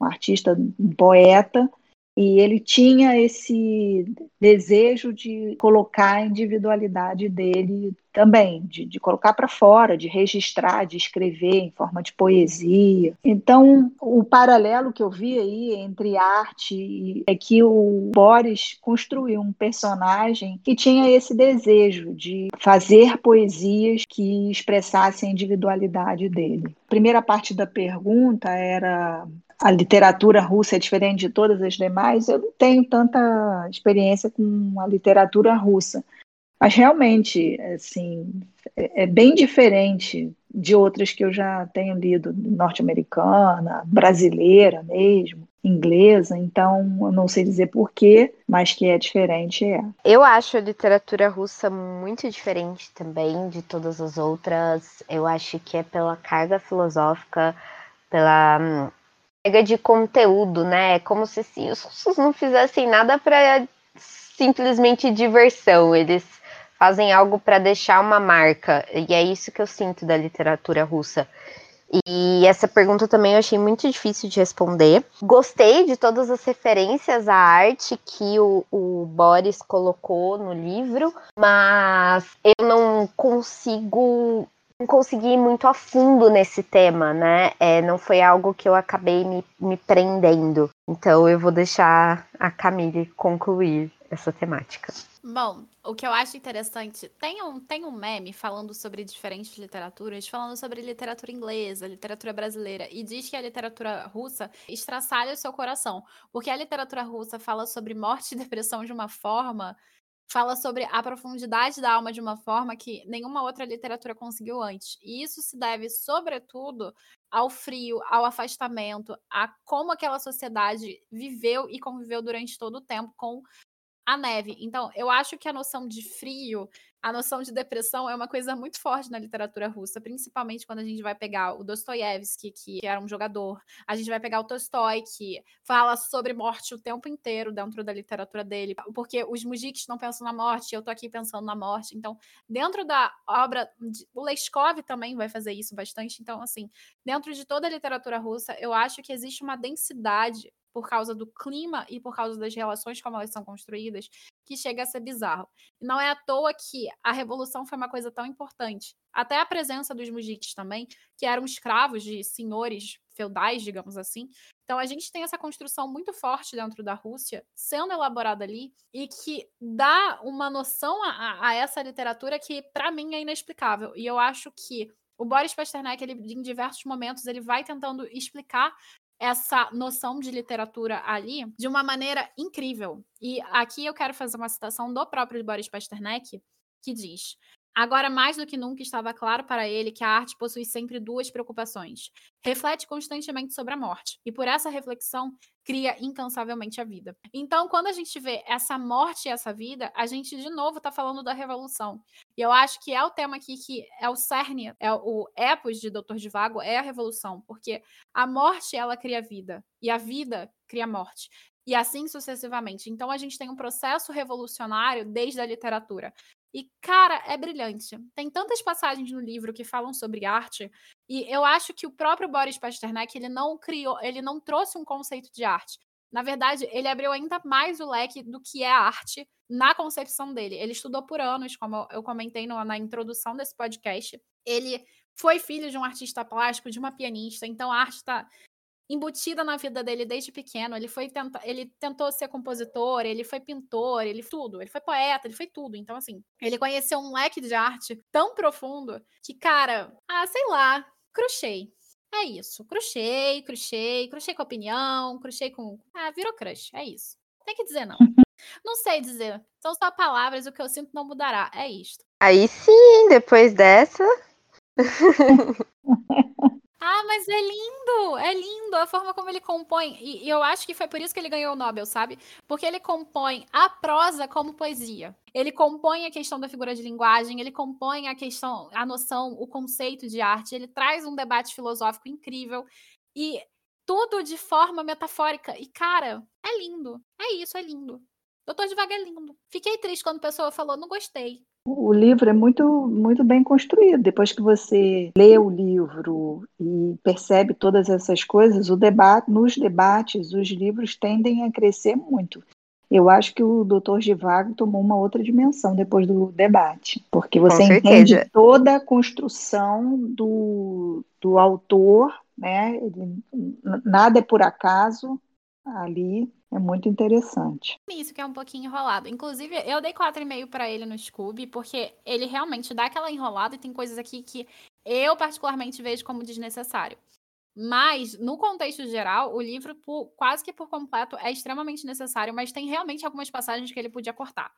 um artista, um poeta, e ele tinha esse desejo de colocar a individualidade dele também, de, de colocar para fora, de registrar, de escrever em forma de poesia. Então, o paralelo que eu vi aí entre arte é que o Boris construiu um personagem que tinha esse desejo de fazer poesias que expressassem a individualidade dele. A primeira parte da pergunta era a literatura russa é diferente de todas as demais, eu não tenho tanta experiência com a literatura russa. Mas realmente, assim, é, é bem diferente de outras que eu já tenho lido, norte-americana, brasileira mesmo, inglesa, então eu não sei dizer porquê, mas que é diferente é. Eu acho a literatura russa muito diferente também de todas as outras. Eu acho que é pela carga filosófica, pela hum, de conteúdo, né? É como se assim, os russos não fizessem nada para simplesmente diversão, eles fazem algo para deixar uma marca, e é isso que eu sinto da literatura russa. E essa pergunta também eu achei muito difícil de responder. Gostei de todas as referências à arte que o, o Boris colocou no livro, mas eu não consigo consegui ir muito a fundo nesse tema, né? É, não foi algo que eu acabei me, me prendendo. Então eu vou deixar a Camille concluir essa temática. Bom, o que eu acho interessante, tem um, tem um meme falando sobre diferentes literaturas, falando sobre literatura inglesa, literatura brasileira, e diz que a literatura russa estraçalha o seu coração, porque a literatura russa fala sobre morte e depressão de uma forma fala sobre a profundidade da alma de uma forma que nenhuma outra literatura conseguiu antes. E isso se deve, sobretudo, ao frio, ao afastamento, a como aquela sociedade viveu e conviveu durante todo o tempo com a neve. Então, eu acho que a noção de frio, a noção de depressão é uma coisa muito forte na literatura russa, principalmente quando a gente vai pegar o Dostoiévski, que era um jogador, a gente vai pegar o Tolstói, que fala sobre morte o tempo inteiro dentro da literatura dele, porque os mujiks não pensam na morte, eu tô aqui pensando na morte. Então, dentro da obra, o Leskov também vai fazer isso bastante. Então, assim, dentro de toda a literatura russa, eu acho que existe uma densidade por causa do clima e por causa das relações como elas são construídas, que chega a ser bizarro. Não é à toa que a revolução foi uma coisa tão importante. Até a presença dos mujiks também, que eram escravos de senhores feudais, digamos assim. Então a gente tem essa construção muito forte dentro da Rússia, sendo elaborada ali, e que dá uma noção a, a essa literatura que, para mim, é inexplicável. E eu acho que o Boris Pasternak, ele, em diversos momentos, ele vai tentando explicar essa noção de literatura ali de uma maneira incrível. E aqui eu quero fazer uma citação do próprio Boris Pasternak, que diz: Agora, mais do que nunca, estava claro para ele que a arte possui sempre duas preocupações. Reflete constantemente sobre a morte, e por essa reflexão, cria incansavelmente a vida. Então, quando a gente vê essa morte e essa vida, a gente de novo está falando da revolução. E eu acho que é o tema aqui que é o cerne, é o epos de Doutor de Vago, é a revolução, porque a morte ela cria vida, e a vida cria morte e assim sucessivamente. Então a gente tem um processo revolucionário desde a literatura. E, cara, é brilhante. Tem tantas passagens no livro que falam sobre arte, e eu acho que o próprio Boris Pasternak, ele não criou, ele não trouxe um conceito de arte. Na verdade, ele abriu ainda mais o leque do que é arte na concepção dele. Ele estudou por anos, como eu comentei no, na introdução desse podcast. Ele foi filho de um artista plástico, de uma pianista, então a arte está embutida na vida dele desde pequeno. Ele foi tenta, ele tentou ser compositor, ele foi pintor, ele tudo, ele foi poeta, ele foi tudo. Então assim, ele conheceu um leque de arte tão profundo que, cara, ah, sei lá, crochê. É isso, crochê, crochê, crochê com opinião, crochê com, ah, virou crush, é isso. Tem que dizer não. Não sei dizer. São só palavras, o que eu sinto não mudará. É isto. Aí sim, depois dessa. Ah, mas é lindo! É lindo a forma como ele compõe. E, e, eu acho que foi por isso que ele ganhou o Nobel, sabe? Porque ele compõe a prosa como poesia. Ele compõe a questão da figura de linguagem, ele compõe a questão, a noção, o conceito de arte, ele traz um debate filosófico incrível. E tudo de forma metafórica. E, cara, é lindo. É isso, é lindo. Doutor Devagar é lindo. Fiquei triste quando a pessoa falou, não gostei. O livro é muito, muito bem construído. Depois que você lê o livro e percebe todas essas coisas, o debate, nos debates, os livros tendem a crescer muito. Eu acho que o Dr. Givago tomou uma outra dimensão depois do debate, porque você entende toda a construção do, do autor, né? Ele, nada é por acaso ali, é muito interessante. Isso que é um pouquinho enrolado. Inclusive, eu dei 4,5 para ele no Scooby, porque ele realmente dá aquela enrolada e tem coisas aqui que eu particularmente vejo como desnecessário. Mas, no contexto geral, o livro, por, quase que por completo, é extremamente necessário, mas tem realmente algumas passagens que ele podia cortar.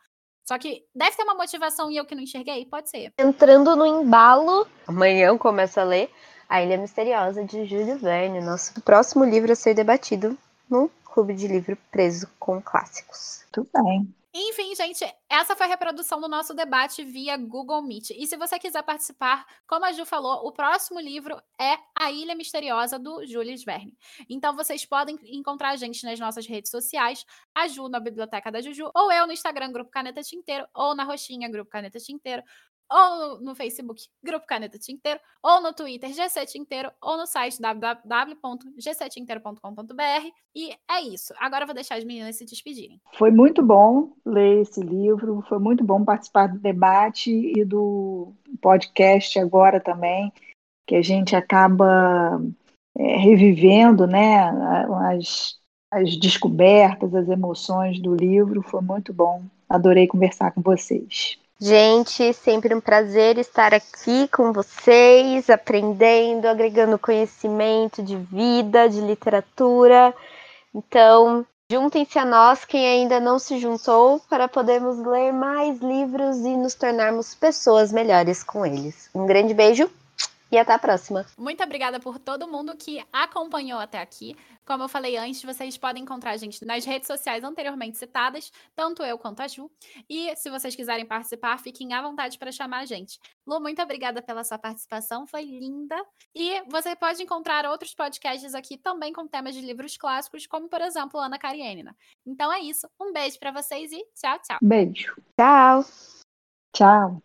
Só que deve ter uma motivação e eu que não enxerguei, pode ser. Entrando no embalo, amanhã eu começo a ler A Ilha Misteriosa de Júlio Verne, nosso próximo livro a ser debatido no Clube de Livro Preso com Clássicos. Tudo bem. Enfim, gente, essa foi a reprodução do nosso debate via Google Meet. E se você quiser participar, como a Ju falou, o próximo livro é A Ilha Misteriosa do Jules Verne. Então vocês podem encontrar a gente nas nossas redes sociais, a Ju na Biblioteca da Juju, ou eu no Instagram Grupo Caneta Tinteiro, ou na Roxinha Grupo Caneta Tinteiro, ou no Facebook Grupo Caneta Tinteiro, ou no Twitter GC Tinteiro, ou no site www.gctinteiro.com.br. E é isso. Agora eu vou deixar as meninas se despedirem. Foi muito bom ler esse livro, foi muito bom participar do debate e do podcast agora também, que a gente acaba é, revivendo né, as, as descobertas, as emoções do livro. Foi muito bom. Adorei conversar com vocês. Gente, sempre um prazer estar aqui com vocês, aprendendo, agregando conhecimento de vida, de literatura. Então, juntem-se a nós, quem ainda não se juntou, para podermos ler mais livros e nos tornarmos pessoas melhores com eles. Um grande beijo e até a próxima. Muito obrigada por todo mundo que acompanhou até aqui. Como eu falei antes, vocês podem encontrar a gente nas redes sociais anteriormente citadas, tanto eu quanto a Ju. E se vocês quiserem participar, fiquem à vontade para chamar a gente. Lu, muito obrigada pela sua participação, foi linda. E você pode encontrar outros podcasts aqui também com temas de livros clássicos, como por exemplo Ana Karenina. Então é isso, um beijo para vocês e tchau, tchau. Beijo. Tchau. Tchau.